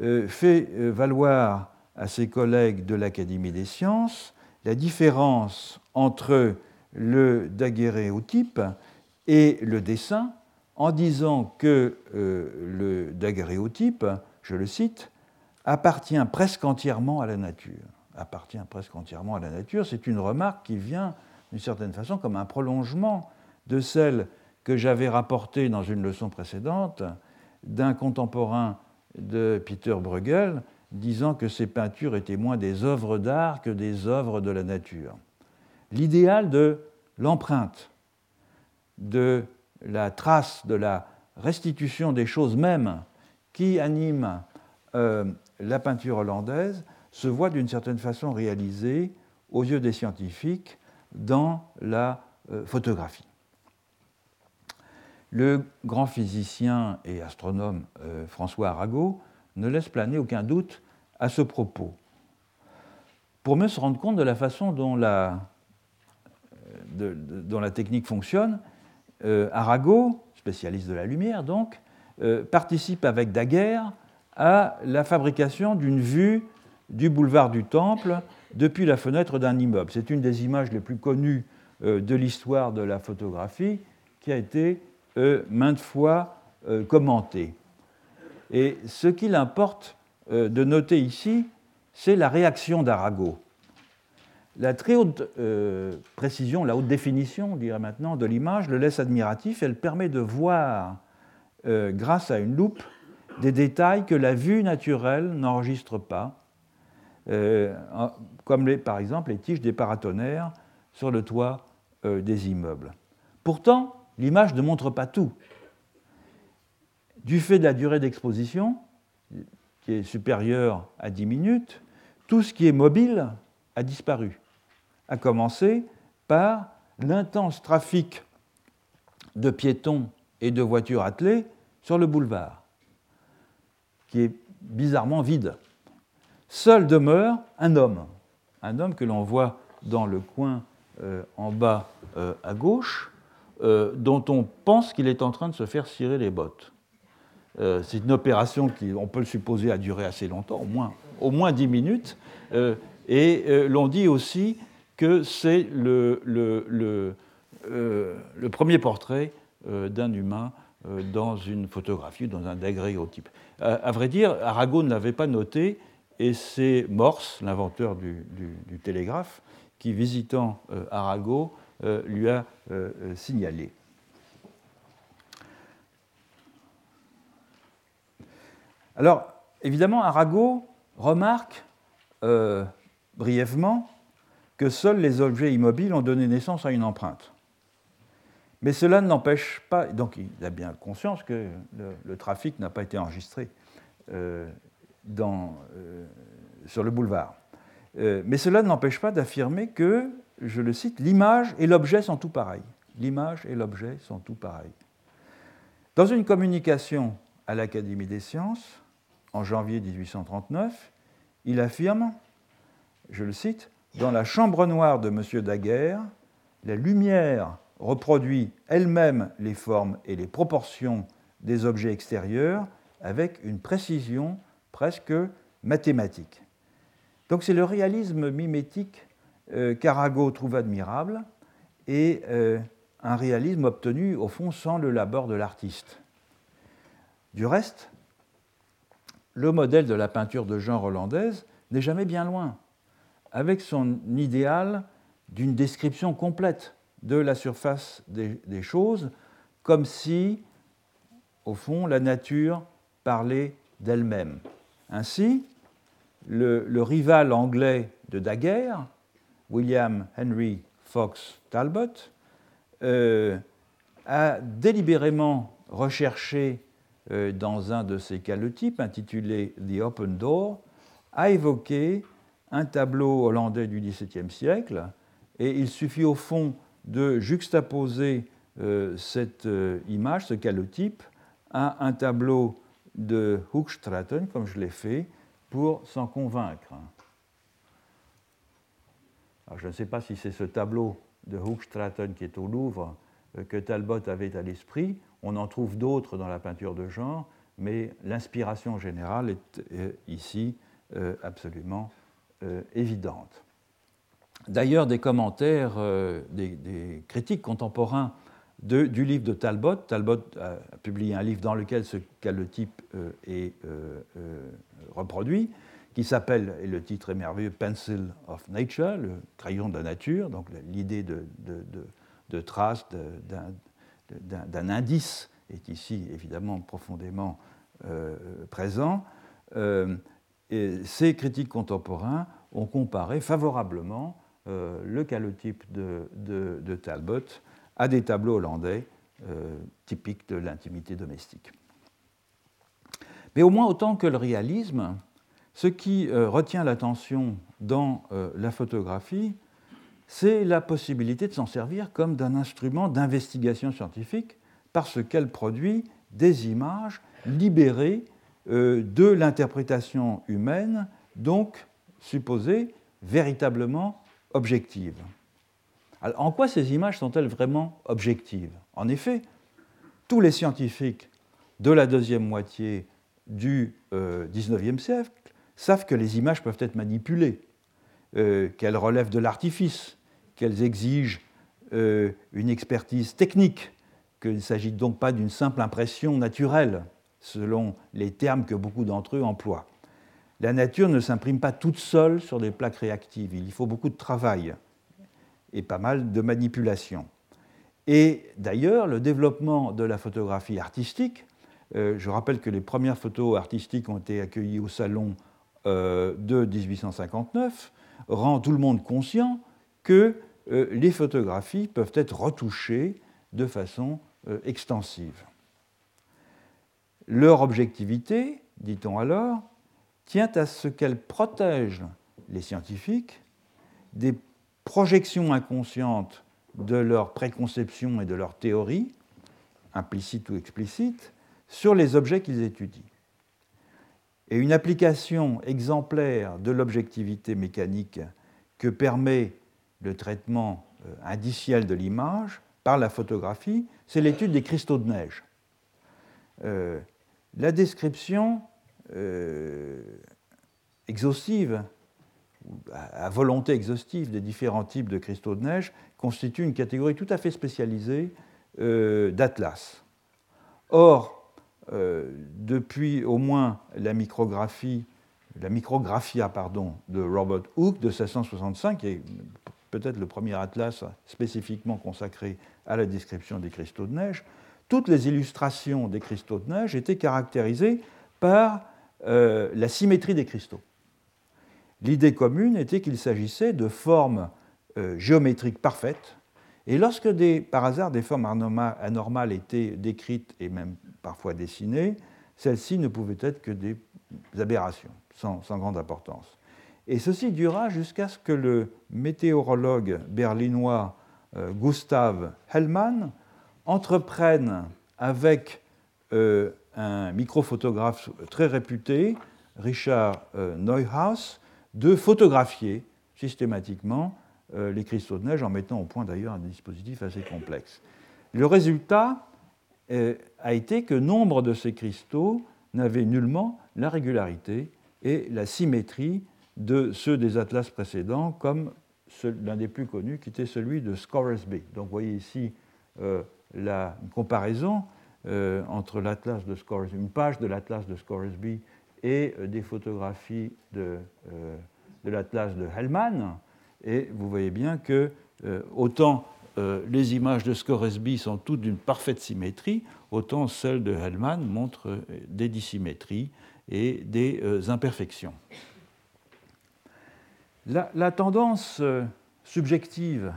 Speaker 2: euh, fait euh, valoir à ses collègues de l'Académie des sciences la différence entre le daguerréotype et le dessin en disant que euh, le daguerréotype, je le cite, appartient presque entièrement à la nature. Appartient presque entièrement à la nature. C'est une remarque qui vient, d'une certaine façon, comme un prolongement de celle que j'avais rapportée dans une leçon précédente d'un contemporain de Peter Bruegel disant que ces peintures étaient moins des œuvres d'art que des œuvres de la nature. L'idéal de l'empreinte, de la trace, de la restitution des choses mêmes qui animent euh, la peinture hollandaise se voit d'une certaine façon réalisée aux yeux des scientifiques dans la euh, photographie. Le grand physicien et astronome euh, François Arago ne laisse planer aucun doute à ce propos. Pour mieux se rendre compte de la façon dont la, euh, technique fonctionne, Arago, spécialiste de la lumière donc, participe avec Daguerre à la fabrication d'une vue du boulevard du Temple depuis la fenêtre d'un immeuble. C'est une des images les plus connues euh, de l'histoire de la photographie qui a été euh, maintes fois euh, commentée. Et ce qu'il importe de noter ici, c'est la réaction d'Arago. La très haute précision, la haute définition, on dirait maintenant, de l'image le laisse admiratif. Elle permet de voir, grâce à une loupe, des détails que la vue naturelle n'enregistre pas, euh, comme par exemple les tiges des paratonnerres sur le toit euh, des immeubles. Pourtant, l'image ne montre pas tout. Du fait de la durée d'exposition, qui est supérieure à 10 minutes, tout ce qui est mobile a disparu, à commencer par l'intense trafic de piétons et de voitures attelées sur le boulevard qui est bizarrement vide. Seul demeure un homme, un homme que l'on voit dans le coin euh, en bas euh, à gauche, euh, dont on pense qu'il est en train de se faire cirer les bottes. C'est une opération qui, on peut le supposer, a duré assez longtemps, au moins, au moins 10 minutes, et l'on dit aussi que c'est le, premier portrait d'un humain dans une photographie, dans un daguerréotype. Euh, à vrai dire, Arago ne l'avait pas noté, et c'est Morse, l'inventeur du, télégraphe, qui, visitant euh, Arago, euh, lui a signalé. Alors, évidemment, Arago remarque brièvement que seuls les objets immobiles ont donné naissance à une empreinte. Mais cela ne n'empêche pas, donc il a bien conscience que le, trafic n'a pas été enregistré euh, euh, sur le boulevard. Euh, mais cela ne n'empêche pas d'affirmer que, je le cite, l'image et l'objet sont tout pareils. L'image et l'objet sont tout pareils. Dans une communication à l'Académie des sciences, en janvier 1839, il affirme, je le cite, Dans la chambre noire de M. Daguerre, la lumière reproduit elle-même les formes et les proportions des objets extérieurs avec une précision presque mathématique. Donc c'est le réalisme mimétique euh, qu'Arago trouve admirable et euh, un réalisme obtenu au fond sans le labeur de l'artiste. Du reste, le modèle de la peinture de genre hollandaise n'est jamais bien loin, avec son idéal d'une description complète de la surface des, choses, comme si, au fond, la nature parlait d'elle-même. Ainsi, le, rival anglais de Daguerre, William Henry Fox Talbot, euh, a délibérément recherché euh, dans un de ses calotypes intitulé The Open Door, a évoqué un tableau hollandais du XVIIe siècle, et il suffit au fond de juxtaposer cette image, ce calotype, à un tableau de Hoogstraten, comme je l'ai fait, pour s'en convaincre. je ne sais pas si c'est ce tableau de Hoogstraten qui est au Louvre que Talbot avait à l'esprit. On en trouve d'autres dans la peinture de genre, mais l'inspiration générale est ici euh, absolument euh, évidente. D'ailleurs, des commentaires, euh, des, critiques contemporains du livre de Talbot, Talbot a, publié un livre dans lequel ce calotype est reproduit, qui s'appelle, et le titre est merveilleux, Pencil of Nature, le crayon de la nature, donc l'idée de, trace, d'un indice est ici évidemment profondément présent. Ces critiques contemporains ont comparé favorablement euh, le calotype de, Talbot à des tableaux hollandais euh, typiques de l'intimité domestique. Mais au moins autant que le réalisme, ce qui euh, retient l'attention dans la photographie, c'est la possibilité de s'en servir comme d'un instrument d'investigation scientifique parce qu'elle produit des images libérées euh, de l'interprétation humaine, donc supposée véritablement objective. en quoi ces images sont-elles vraiment objectives? En effet, tous les scientifiques de la deuxième moitié du euh, siècle savent que les images peuvent être manipulées, euh, qu'elles relèvent de l'artifice, qu'elles exigent une expertise technique, qu'il ne s'agit donc pas d'une simple impression naturelle selon les termes que beaucoup d'entre eux emploient. La nature ne s'imprime pas toute seule sur des plaques réactives. Il y faut beaucoup de travail et pas mal de manipulation. Et d'ailleurs, le développement de la photographie artistique, euh, je rappelle que les premières photos artistiques ont été accueillies au salon euh, de 1859, rend tout le monde conscient que euh, les photographies peuvent être retouchées de façon extensive. Leur objectivité, dit-on alors, tient à ce qu'elles protègent les scientifiques des projections inconscientes de leurs préconceptions et de leurs théories, implicites ou explicites, sur les objets qu'ils étudient. Et une application exemplaire de l'objectivité mécanique que permet le traitement euh, indiciel de l'image par la photographie, c'est l'étude des cristaux de neige. Euh, la description exhaustive, à volonté exhaustive des différents types de cristaux de neige constitue une catégorie tout à fait spécialisée euh, d'atlas. Or, euh, depuis au moins la micrographie, la micrographia pardon, de Robert Hooke de 1665, qui est peut-être le premier atlas spécifiquement consacré à la description des cristaux de neige, toutes les illustrations des cristaux de neige étaient caractérisées par euh, la symétrie des cristaux. L'idée commune était qu'il s'agissait de formes euh, géométriques parfaites, et lorsque par hasard des formes anormales étaient décrites et même parfois dessinées, celles-ci ne pouvaient être que des aberrations, sans, grande importance. Et ceci dura jusqu'à ce que le météorologue berlinois euh, Gustav Hellmann entreprennent avec un microphotographe très réputé, Richard euh, Neuhaus, de photographier systématiquement euh, les cristaux de neige en mettant au point d'ailleurs un dispositif assez complexe. Le résultat a été que nombre de ces cristaux n'avaient nullement la régularité et la symétrie de ceux des atlas précédents, comme l'un des plus connus qui était celui de Scoresby. Donc vous voyez ici la comparaison euh, entre l'atlas de Scoresby, une page de l'atlas de Scoresby et euh, des photographies de, euh, de l'atlas de Hellman. Et vous voyez bien que autant les images de Scoresby sont toutes d'une parfaite symétrie, autant celles de Hellman montrent des dissymétries et des imperfections. La, la tendance subjective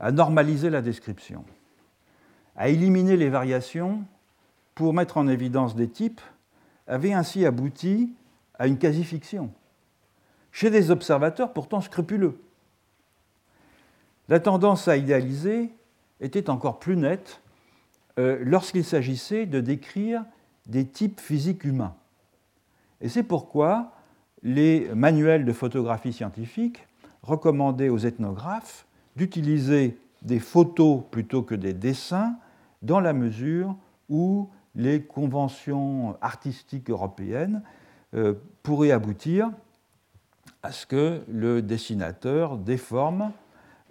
Speaker 2: à normaliser la description à éliminer les variations pour mettre en évidence des types avait ainsi abouti à une quasi-fiction, chez des observateurs pourtant scrupuleux. La tendance à idéaliser était encore plus nette euh, lorsqu'il s'agissait de décrire des types physiques humains. Et c'est pourquoi les manuels de photographie scientifique recommandaient aux ethnographes d'utiliser des photos plutôt que des dessins dans la mesure où les conventions artistiques européennes euh, pourraient aboutir à ce que le dessinateur déforme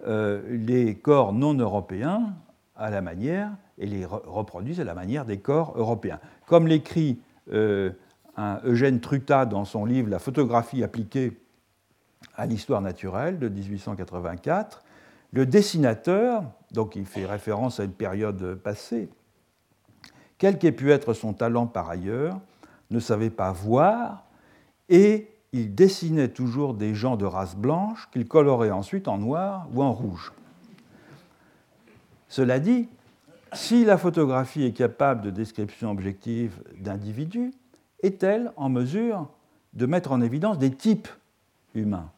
Speaker 2: euh, les corps non européens à la manière et les reproduise à la manière des corps européens. Comme l'écrit euh, Eugène Truta dans son livre La photographie appliquée à l'histoire naturelle de 1884, le dessinateur, donc il fait référence à une période passée, quel qu'ait pu être son talent par ailleurs, ne savait pas voir et il dessinait toujours des gens de race blanche qu'il colorait ensuite en noir ou en rouge. Cela dit, si la photographie est capable de description objective d'individus, est-elle en mesure de mettre en évidence des types humains?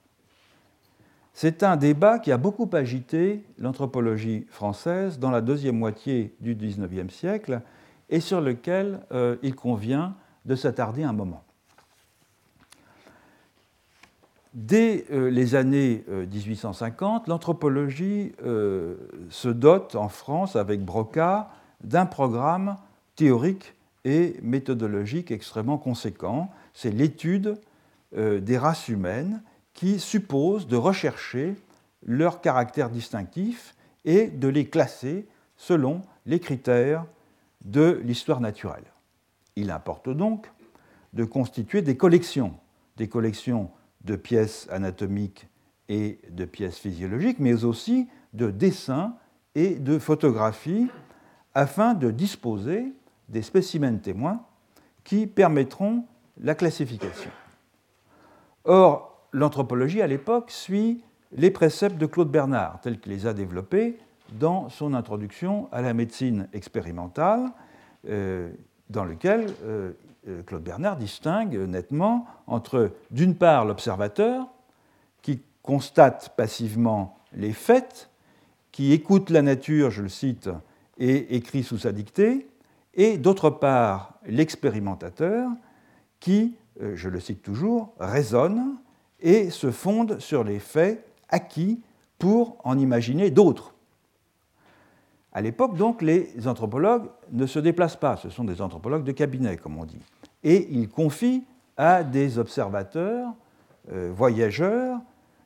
Speaker 2: C'est un débat qui a beaucoup agité l'anthropologie française dans la deuxième moitié du XIXe siècle et sur lequel euh, il convient de s'attarder un moment. Dès euh, les années 1850, euh, l'anthropologie se dote en France, avec Broca, d'un programme théorique et méthodologique extrêmement conséquent. C'est l'étude des races humaines qui suppose de rechercher leurs caractères distinctifs et de les classer selon les critères de l'histoire naturelle. Il importe donc de constituer des collections, des collections de pièces anatomiques et de pièces physiologiques, mais aussi de dessins et de photographies, afin de disposer des spécimens témoins qui permettront la classification. Or, l'anthropologie à l'époque suit les préceptes de Claude Bernard, tels qu'il les a développés dans son introduction à la médecine expérimentale, euh, dans lequel euh, euh, Claude Bernard distingue nettement entre, d'une part, l'observateur, qui constate passivement les faits, qui écoute la nature, je le cite, et écrit sous sa dictée, et d'autre part, l'expérimentateur, qui, je le cite toujours, raisonne et se fonde sur les faits acquis pour en imaginer d'autres. À l'époque, donc, les anthropologues ne se déplacent pas, ce sont des anthropologues de cabinet, comme on dit. Et ils confient à des observateurs, euh, voyageurs,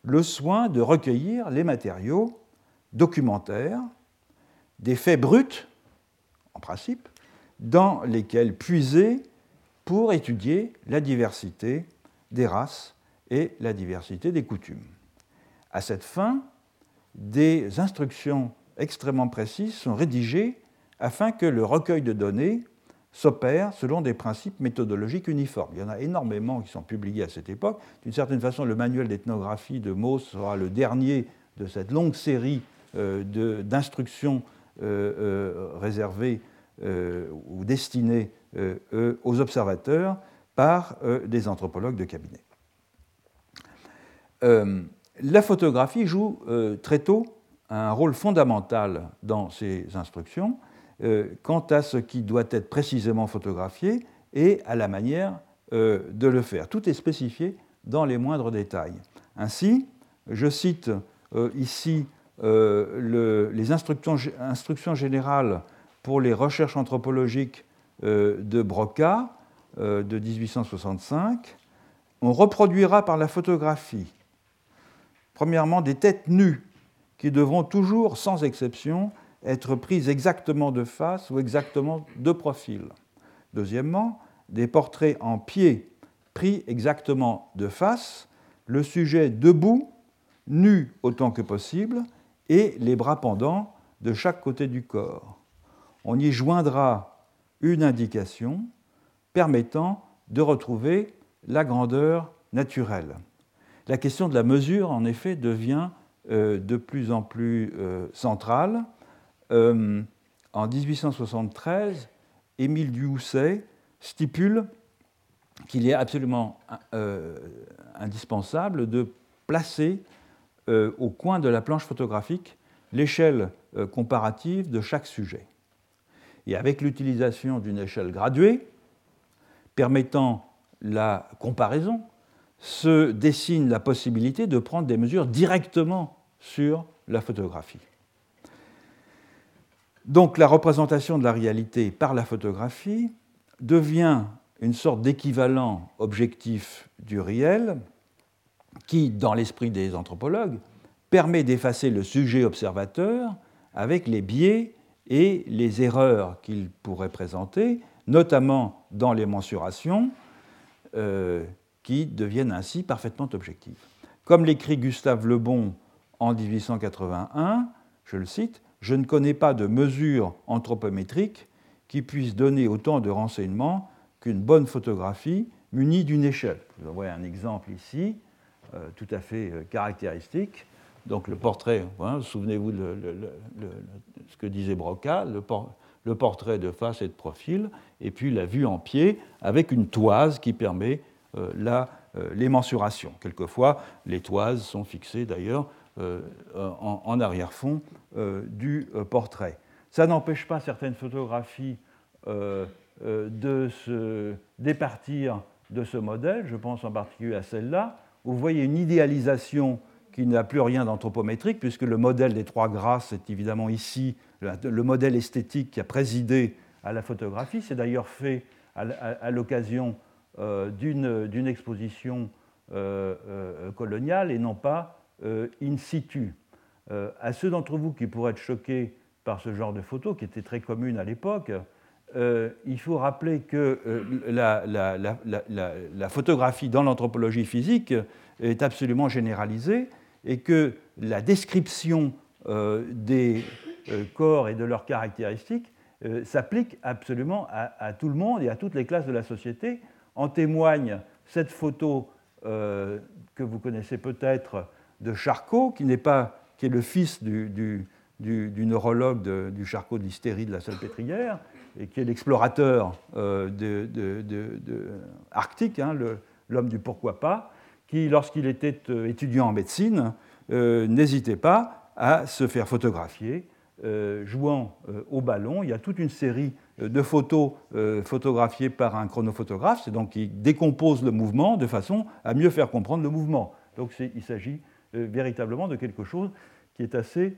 Speaker 2: le soin de recueillir les matériaux documentaires, des faits bruts, en principe, dans lesquels puiser pour étudier la diversité des races et la diversité des coutumes. À cette fin, des instructions extrêmement précises sont rédigées afin que le recueil de données s'opère selon des principes méthodologiques uniformes. Il y en a énormément qui sont publiés à cette époque. D'une certaine façon, le manuel d'ethnographie de Mauss sera le dernier de cette longue série euh, d'instructions euh, euh, réservées ou destinées aux observateurs par des anthropologues de cabinet. La photographie joue très tôt un rôle fondamental dans ces instructions euh, quant à ce qui doit être précisément photographié et à la manière euh, de le faire. Tout est spécifié dans les moindres détails. Ainsi, je cite euh, ici les instructions, générales pour les recherches anthropologiques de Broca de 1865. On reproduira par la photographie, premièrement, des têtes nues qui devront toujours, sans exception, être prises exactement de face ou exactement de profil. Deuxièmement, des portraits en pied pris exactement de face, le sujet debout, nu autant que possible, et les bras pendants de chaque côté du corps. On y joindra une indication permettant de retrouver la grandeur naturelle. La question de la mesure, en effet, devient euh, de plus en plus euh, centrale. Euh, en 1873, Émile Duhousset stipule qu'il est absolument indispensable de placer au coin de la planche photographique l'échelle comparative de chaque sujet. Et avec l'utilisation d'une échelle graduée, permettant la comparaison, se dessine la possibilité de prendre des mesures directement sur la photographie. Donc la représentation de la réalité par la photographie devient une sorte d'équivalent objectif du réel qui, dans l'esprit des anthropologues, permet d'effacer le sujet observateur avec les biais et les erreurs qu'il pourrait présenter, notamment dans les mensurations, euh, deviennent ainsi parfaitement objectives. Comme l'écrit Gustave Lebon en 1881, je le cite, Je ne connais pas de mesure anthropométrique qui puisse donner autant de renseignements qu'une bonne photographie munie d'une échelle. Vous voyez un exemple ici, euh, tout à fait euh, caractéristique. Donc le portrait, hein, souvenez-vous de ce que disait Broca, le, portrait de face et de profil, et puis la vue en pied avec une toise qui permet euh, les mensurations. Quelquefois, les toises sont fixées d'ailleurs en arrière-fond du portrait. Ça n'empêche pas certaines photographies euh, euh, de se départir de ce modèle, je pense en particulier à celle-là, où vous voyez une idéalisation qui n'a plus rien d'anthropométrique, puisque le modèle des trois grâces est évidemment ici le modèle esthétique qui a présidé à la photographie. C'est d'ailleurs fait à l'occasion euh, d'une exposition coloniale et non pas in situ. À ceux d'entre vous qui pourraient être choqués par ce genre de photo, qui était très commune à l'époque, euh, il faut rappeler que euh, la, photographie dans l'anthropologie physique est absolument généralisée et que la description euh, des corps et de leurs caractéristiques s'applique absolument à, tout le monde et à toutes les classes de la société. En témoigne cette photo que vous connaissez peut-être de Charcot, qui, n'est pas, qui est le fils du neurologue du Charcot de l'hystérie de la Salpêtrière, et qui est l'explorateur euh, arctique, hein, l'homme du pourquoi pas, qui, lorsqu'il était euh, étudiant en médecine, euh, n'hésitait pas à se faire photographier, jouant au ballon. Il y a toute une série de photos photographiées par un chronophotographe, c'est donc qui décompose le mouvement de façon à mieux faire comprendre le mouvement. Donc il s'agit véritablement de quelque chose qui est assez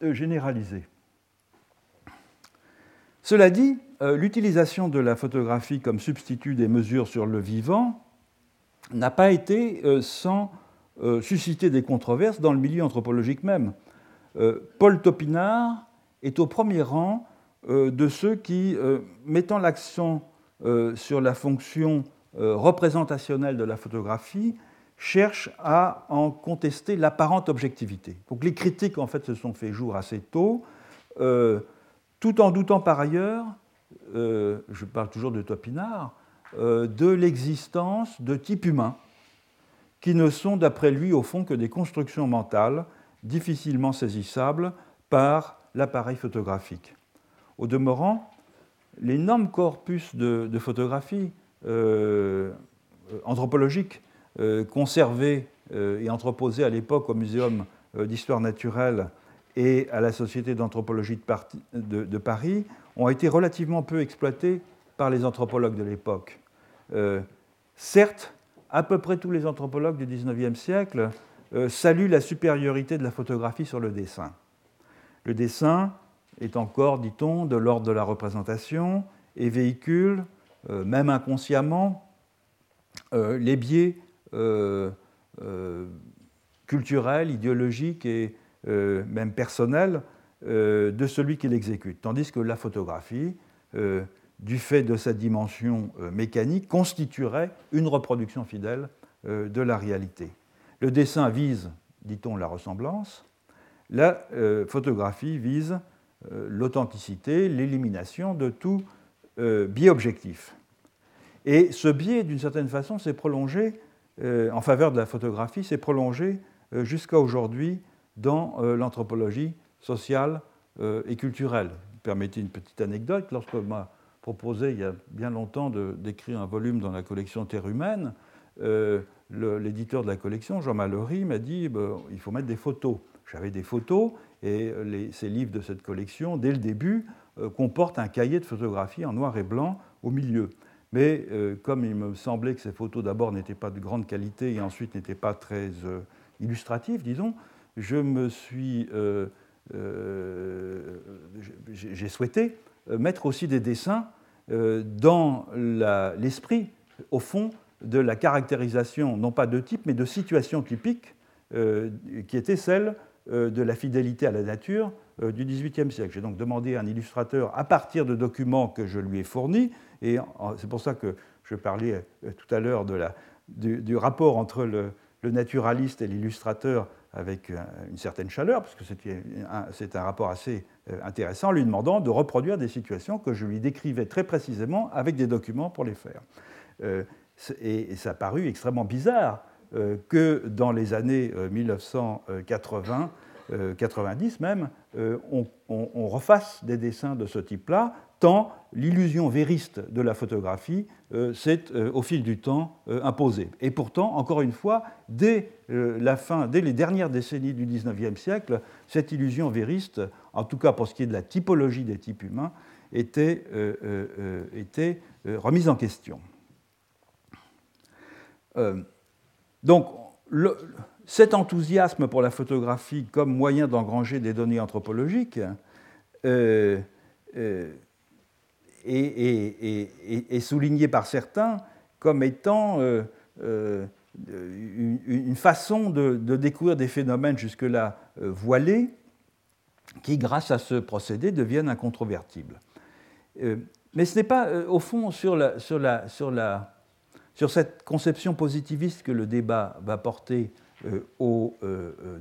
Speaker 2: généralisé. Cela dit, euh, l'utilisation de la photographie comme substitut des mesures sur le vivant n'a pas été euh, sans euh, susciter des controverses dans le milieu anthropologique même. Paul Topinard est au premier rang de ceux qui, mettant l'accent sur la fonction représentationnelle de la photographie, cherche à en contester l'apparente objectivité. Donc les critiques en fait se sont fait jour assez tôt, euh, tout en doutant par ailleurs, euh, je parle toujours de Topinard, euh, de l'existence de types humains qui ne sont d'après lui au fond que des constructions mentales difficilement saisissables par l'appareil photographique. Au demeurant, l'énorme corpus de, de photographie anthropologique euh, conservés euh, et entreposés à l'époque au Muséum euh, d'histoire naturelle et à la Société d'anthropologie de, Paris ont été relativement peu exploités par les anthropologues de l'époque. certes, à peu près tous les anthropologues du XIXe siècle saluent la supériorité de la photographie sur le dessin. Le dessin est encore, dit-on, de l'ordre de la représentation et véhicule, même inconsciemment, les biais euh, euh, culturel, idéologique et euh, même personnel de celui qui l'exécute. Tandis que la photographie, du fait de sa dimension mécanique, constituerait une reproduction fidèle de la réalité. Le dessin vise, dit-on, la ressemblance, la photographie vise l'authenticité, l'élimination de tout biais objectif. Et ce biais, d'une certaine façon, s'est prolongé euh, en faveur de la photographie s'est prolongée euh, jusqu'à aujourd'hui dans euh, l'anthropologie sociale et culturelle. Permettez une petite anecdote. Lorsqu'on m'a proposé il y a bien longtemps d'écrire un volume dans la collection Terre humaine, l'éditeur de la collection, Jean Mallory, m'a dit il faut mettre des photos. J'avais des photos Et ces livres de cette collection, dès le début, comportent un cahier de photographie en noir et blanc au milieu. Mais comme il me semblait que ces photos d'abord n'étaient pas de grande qualité et ensuite n'étaient pas très illustratives, disons, je me suis, j'ai souhaité mettre aussi des dessins dans l'esprit, au fond, de la caractérisation, non pas de type, mais de situation typique, euh, qui était celle euh, de la fidélité à la nature euh, du XVIIIe siècle. J'ai donc demandé à un illustrateur, à partir de documents que je lui ai fournis, et c'est pour ça que je parlais tout à l'heure du, rapport entre le, naturaliste et l'illustrateur avec une certaine chaleur, parce que c'est un, rapport assez intéressant, lui demandant de reproduire des situations que je lui décrivais très précisément avec des documents pour les faire et, ça a paru extrêmement bizarre euh, que dans les années 1980, euh, 90 euh, même, on, refasse des dessins de ce type-là, tant l'illusion vériste de la photographie s'est au fil du temps imposée. Et pourtant, encore une fois, dès la fin, dès les dernières décennies du XIXe siècle, cette illusion vériste, en tout cas pour ce qui est de la typologie des types humains, était, était remise en question. Euh, donc, cet enthousiasme pour la photographie comme moyen d'engranger des données anthropologiques euh, euh, est, souligné par certains comme étant une, façon de, découvrir des phénomènes jusque-là voilés qui, grâce à ce procédé, deviennent incontrovertibles. mais ce n'est pas, au fond, sur la, sur la, sur la sur cette conception positiviste que le débat va porter euh, au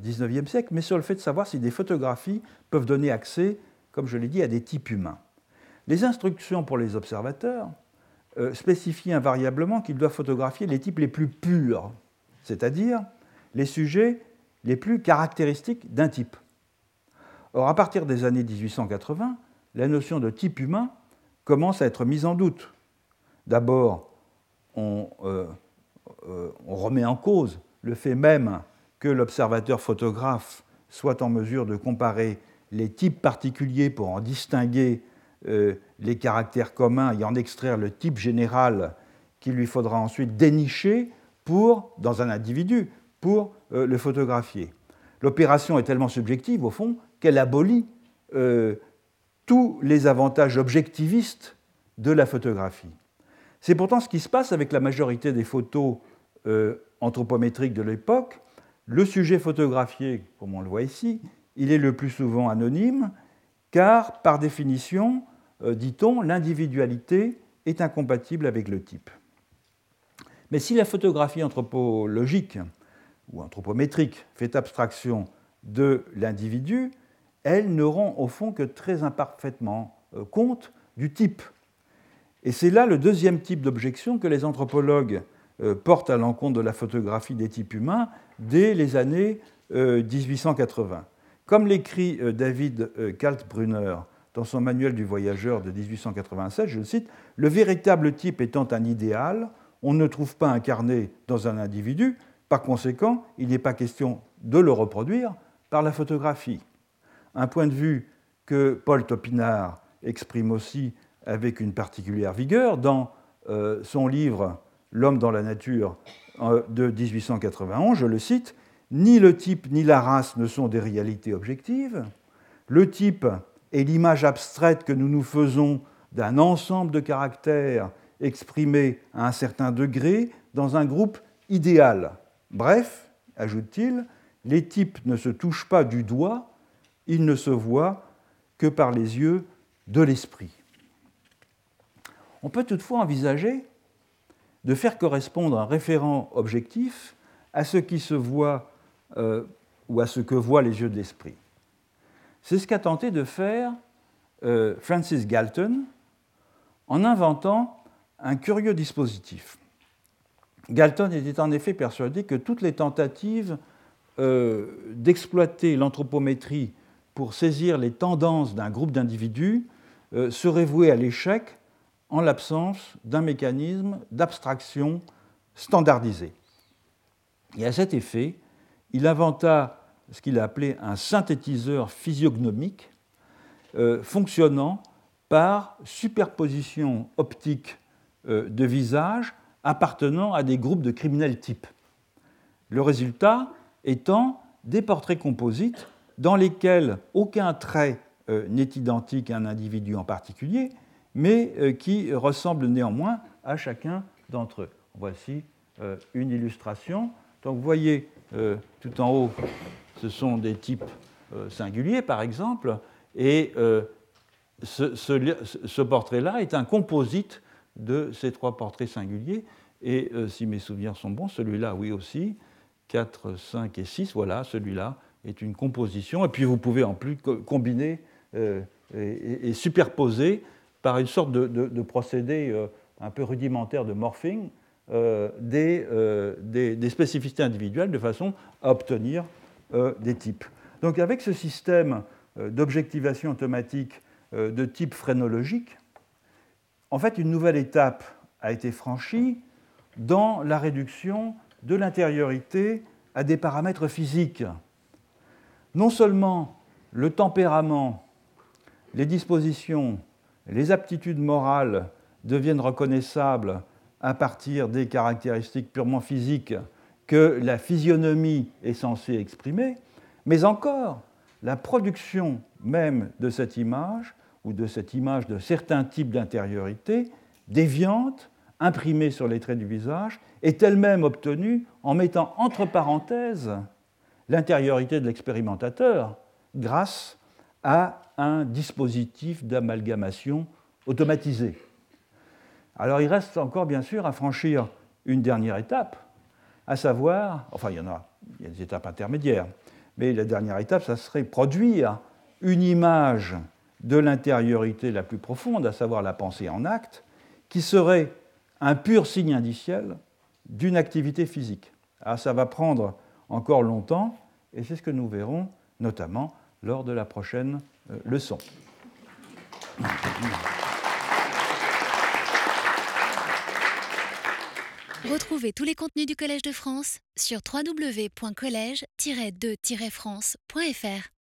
Speaker 2: XIXe euh, siècle, mais sur le fait de savoir si des photographies peuvent donner accès, comme je l'ai dit, à des types humains. Les instructions pour les observateurs euh, spécifient invariablement qu'ils doivent photographier les types les plus purs, c'est-à-dire les sujets les plus caractéristiques d'un type. Or, à partir des années 1880, la notion de type humain commence à être mise en doute. D'abord euh, euh, on, remet en cause le fait même que l'observateur photographe soit en mesure de comparer les types particuliers pour en distinguer euh, les caractères communs et en extraire le type général qu'il lui faudra ensuite dénicher pour, dans un individu pour le photographier. L'opération est tellement subjective, au fond, qu'elle abolit tous les avantages objectivistes de la photographie. C'est pourtant ce qui se passe avec la majorité des photos euh, anthropométriques de l'époque. Le sujet photographié, comme on le voit ici, il est le plus souvent anonyme, car par définition, euh, dit-on, l'individualité est incompatible avec le type. Mais si la photographie anthropologique ou anthropométrique fait abstraction de l'individu, elle ne rend au fond que très imparfaitement euh, compte du type et c'est là le deuxième type d'objection que les anthropologues euh, portent à l'encontre de la photographie des types humains dès les années 1880. Euh, Comme l'écrit euh, David Kaltbrunner dans son manuel du voyageur de 1887, je le cite, Le véritable type étant un idéal, on ne trouve pas incarné dans un individu, par conséquent, il n'est pas question de le reproduire par la photographie. Un point de vue que Paul Topinard exprime aussi avec une particulière vigueur dans euh, son livre L'homme dans la nature de 1891, je le cite, Ni le type ni la race ne sont des réalités objectives. Le type est l'image abstraite que nous nous faisons d'un ensemble de caractères exprimés à un certain degré dans un groupe idéal. Bref, ajoute-t-il, les types ne se touchent pas du doigt, ils ne se voient que par les yeux de l'esprit. On peut toutefois envisager de faire correspondre un référent objectif à ce qui se voit euh, ou à ce que voient les yeux de l'esprit. C'est ce qu'a tenté de faire euh, Francis Galton en inventant un curieux dispositif. Galton était en effet persuadé que toutes les tentatives euh, d'exploiter l'anthropométrie pour saisir les tendances d'un groupe d'individus seraient vouées à l'échec en l'absence d'un mécanisme d'abstraction standardisé. Et à cet effet, il inventa ce qu'il a appelé un synthétiseur physiognomique euh, fonctionnant par superposition optique euh, de visages appartenant à des groupes de criminels types. Le résultat étant des portraits composites dans lesquels aucun trait euh, n'est identique à un individu en particulier, mais qui ressemblent néanmoins à chacun d'entre eux. Voici une illustration. Donc vous voyez tout en haut, ce sont des types singuliers par exemple, et euh, ce, portrait-là est un composite de ces trois portraits singuliers. Et euh, si mes souvenirs sont bons, celui-là, oui aussi, 4, 5 et 6, voilà, celui-là est une composition. Et puis vous pouvez en plus combiner euh, et, superposer par une sorte de, procédé un peu rudimentaire de morphing des, des, spécificités individuelles de façon à obtenir des types. Donc avec ce système euh, d'objectivation automatique euh, de type phrénologique, en fait, une nouvelle étape a été franchie dans la réduction de l'intériorité à des paramètres physiques. Non seulement le tempérament, les dispositions, les aptitudes morales deviennent reconnaissables à partir des caractéristiques purement physiques que la physionomie est censée exprimer, mais encore la production même de cette image, ou de cette image de certains types d'intériorité, déviante, imprimée sur les traits du visage, est elle-même obtenue en mettant entre parenthèses l'intériorité de l'expérimentateur grâce à un dispositif d'amalgamation automatisé. Alors il reste encore bien sûr à franchir une dernière étape, à savoir, enfin il y en a, il y a des étapes intermédiaires, mais la dernière étape, ça serait produire une image de l'intériorité la plus profonde, à savoir la pensée en acte, qui serait un pur signe indiciel d'une activité physique. Alors ça va prendre encore longtemps, et c'est ce que nous verrons notamment lors de la prochaine euh, leçon.
Speaker 1: Retrouvez tous les contenus du Collège de France sur www.colège-2-france.fr.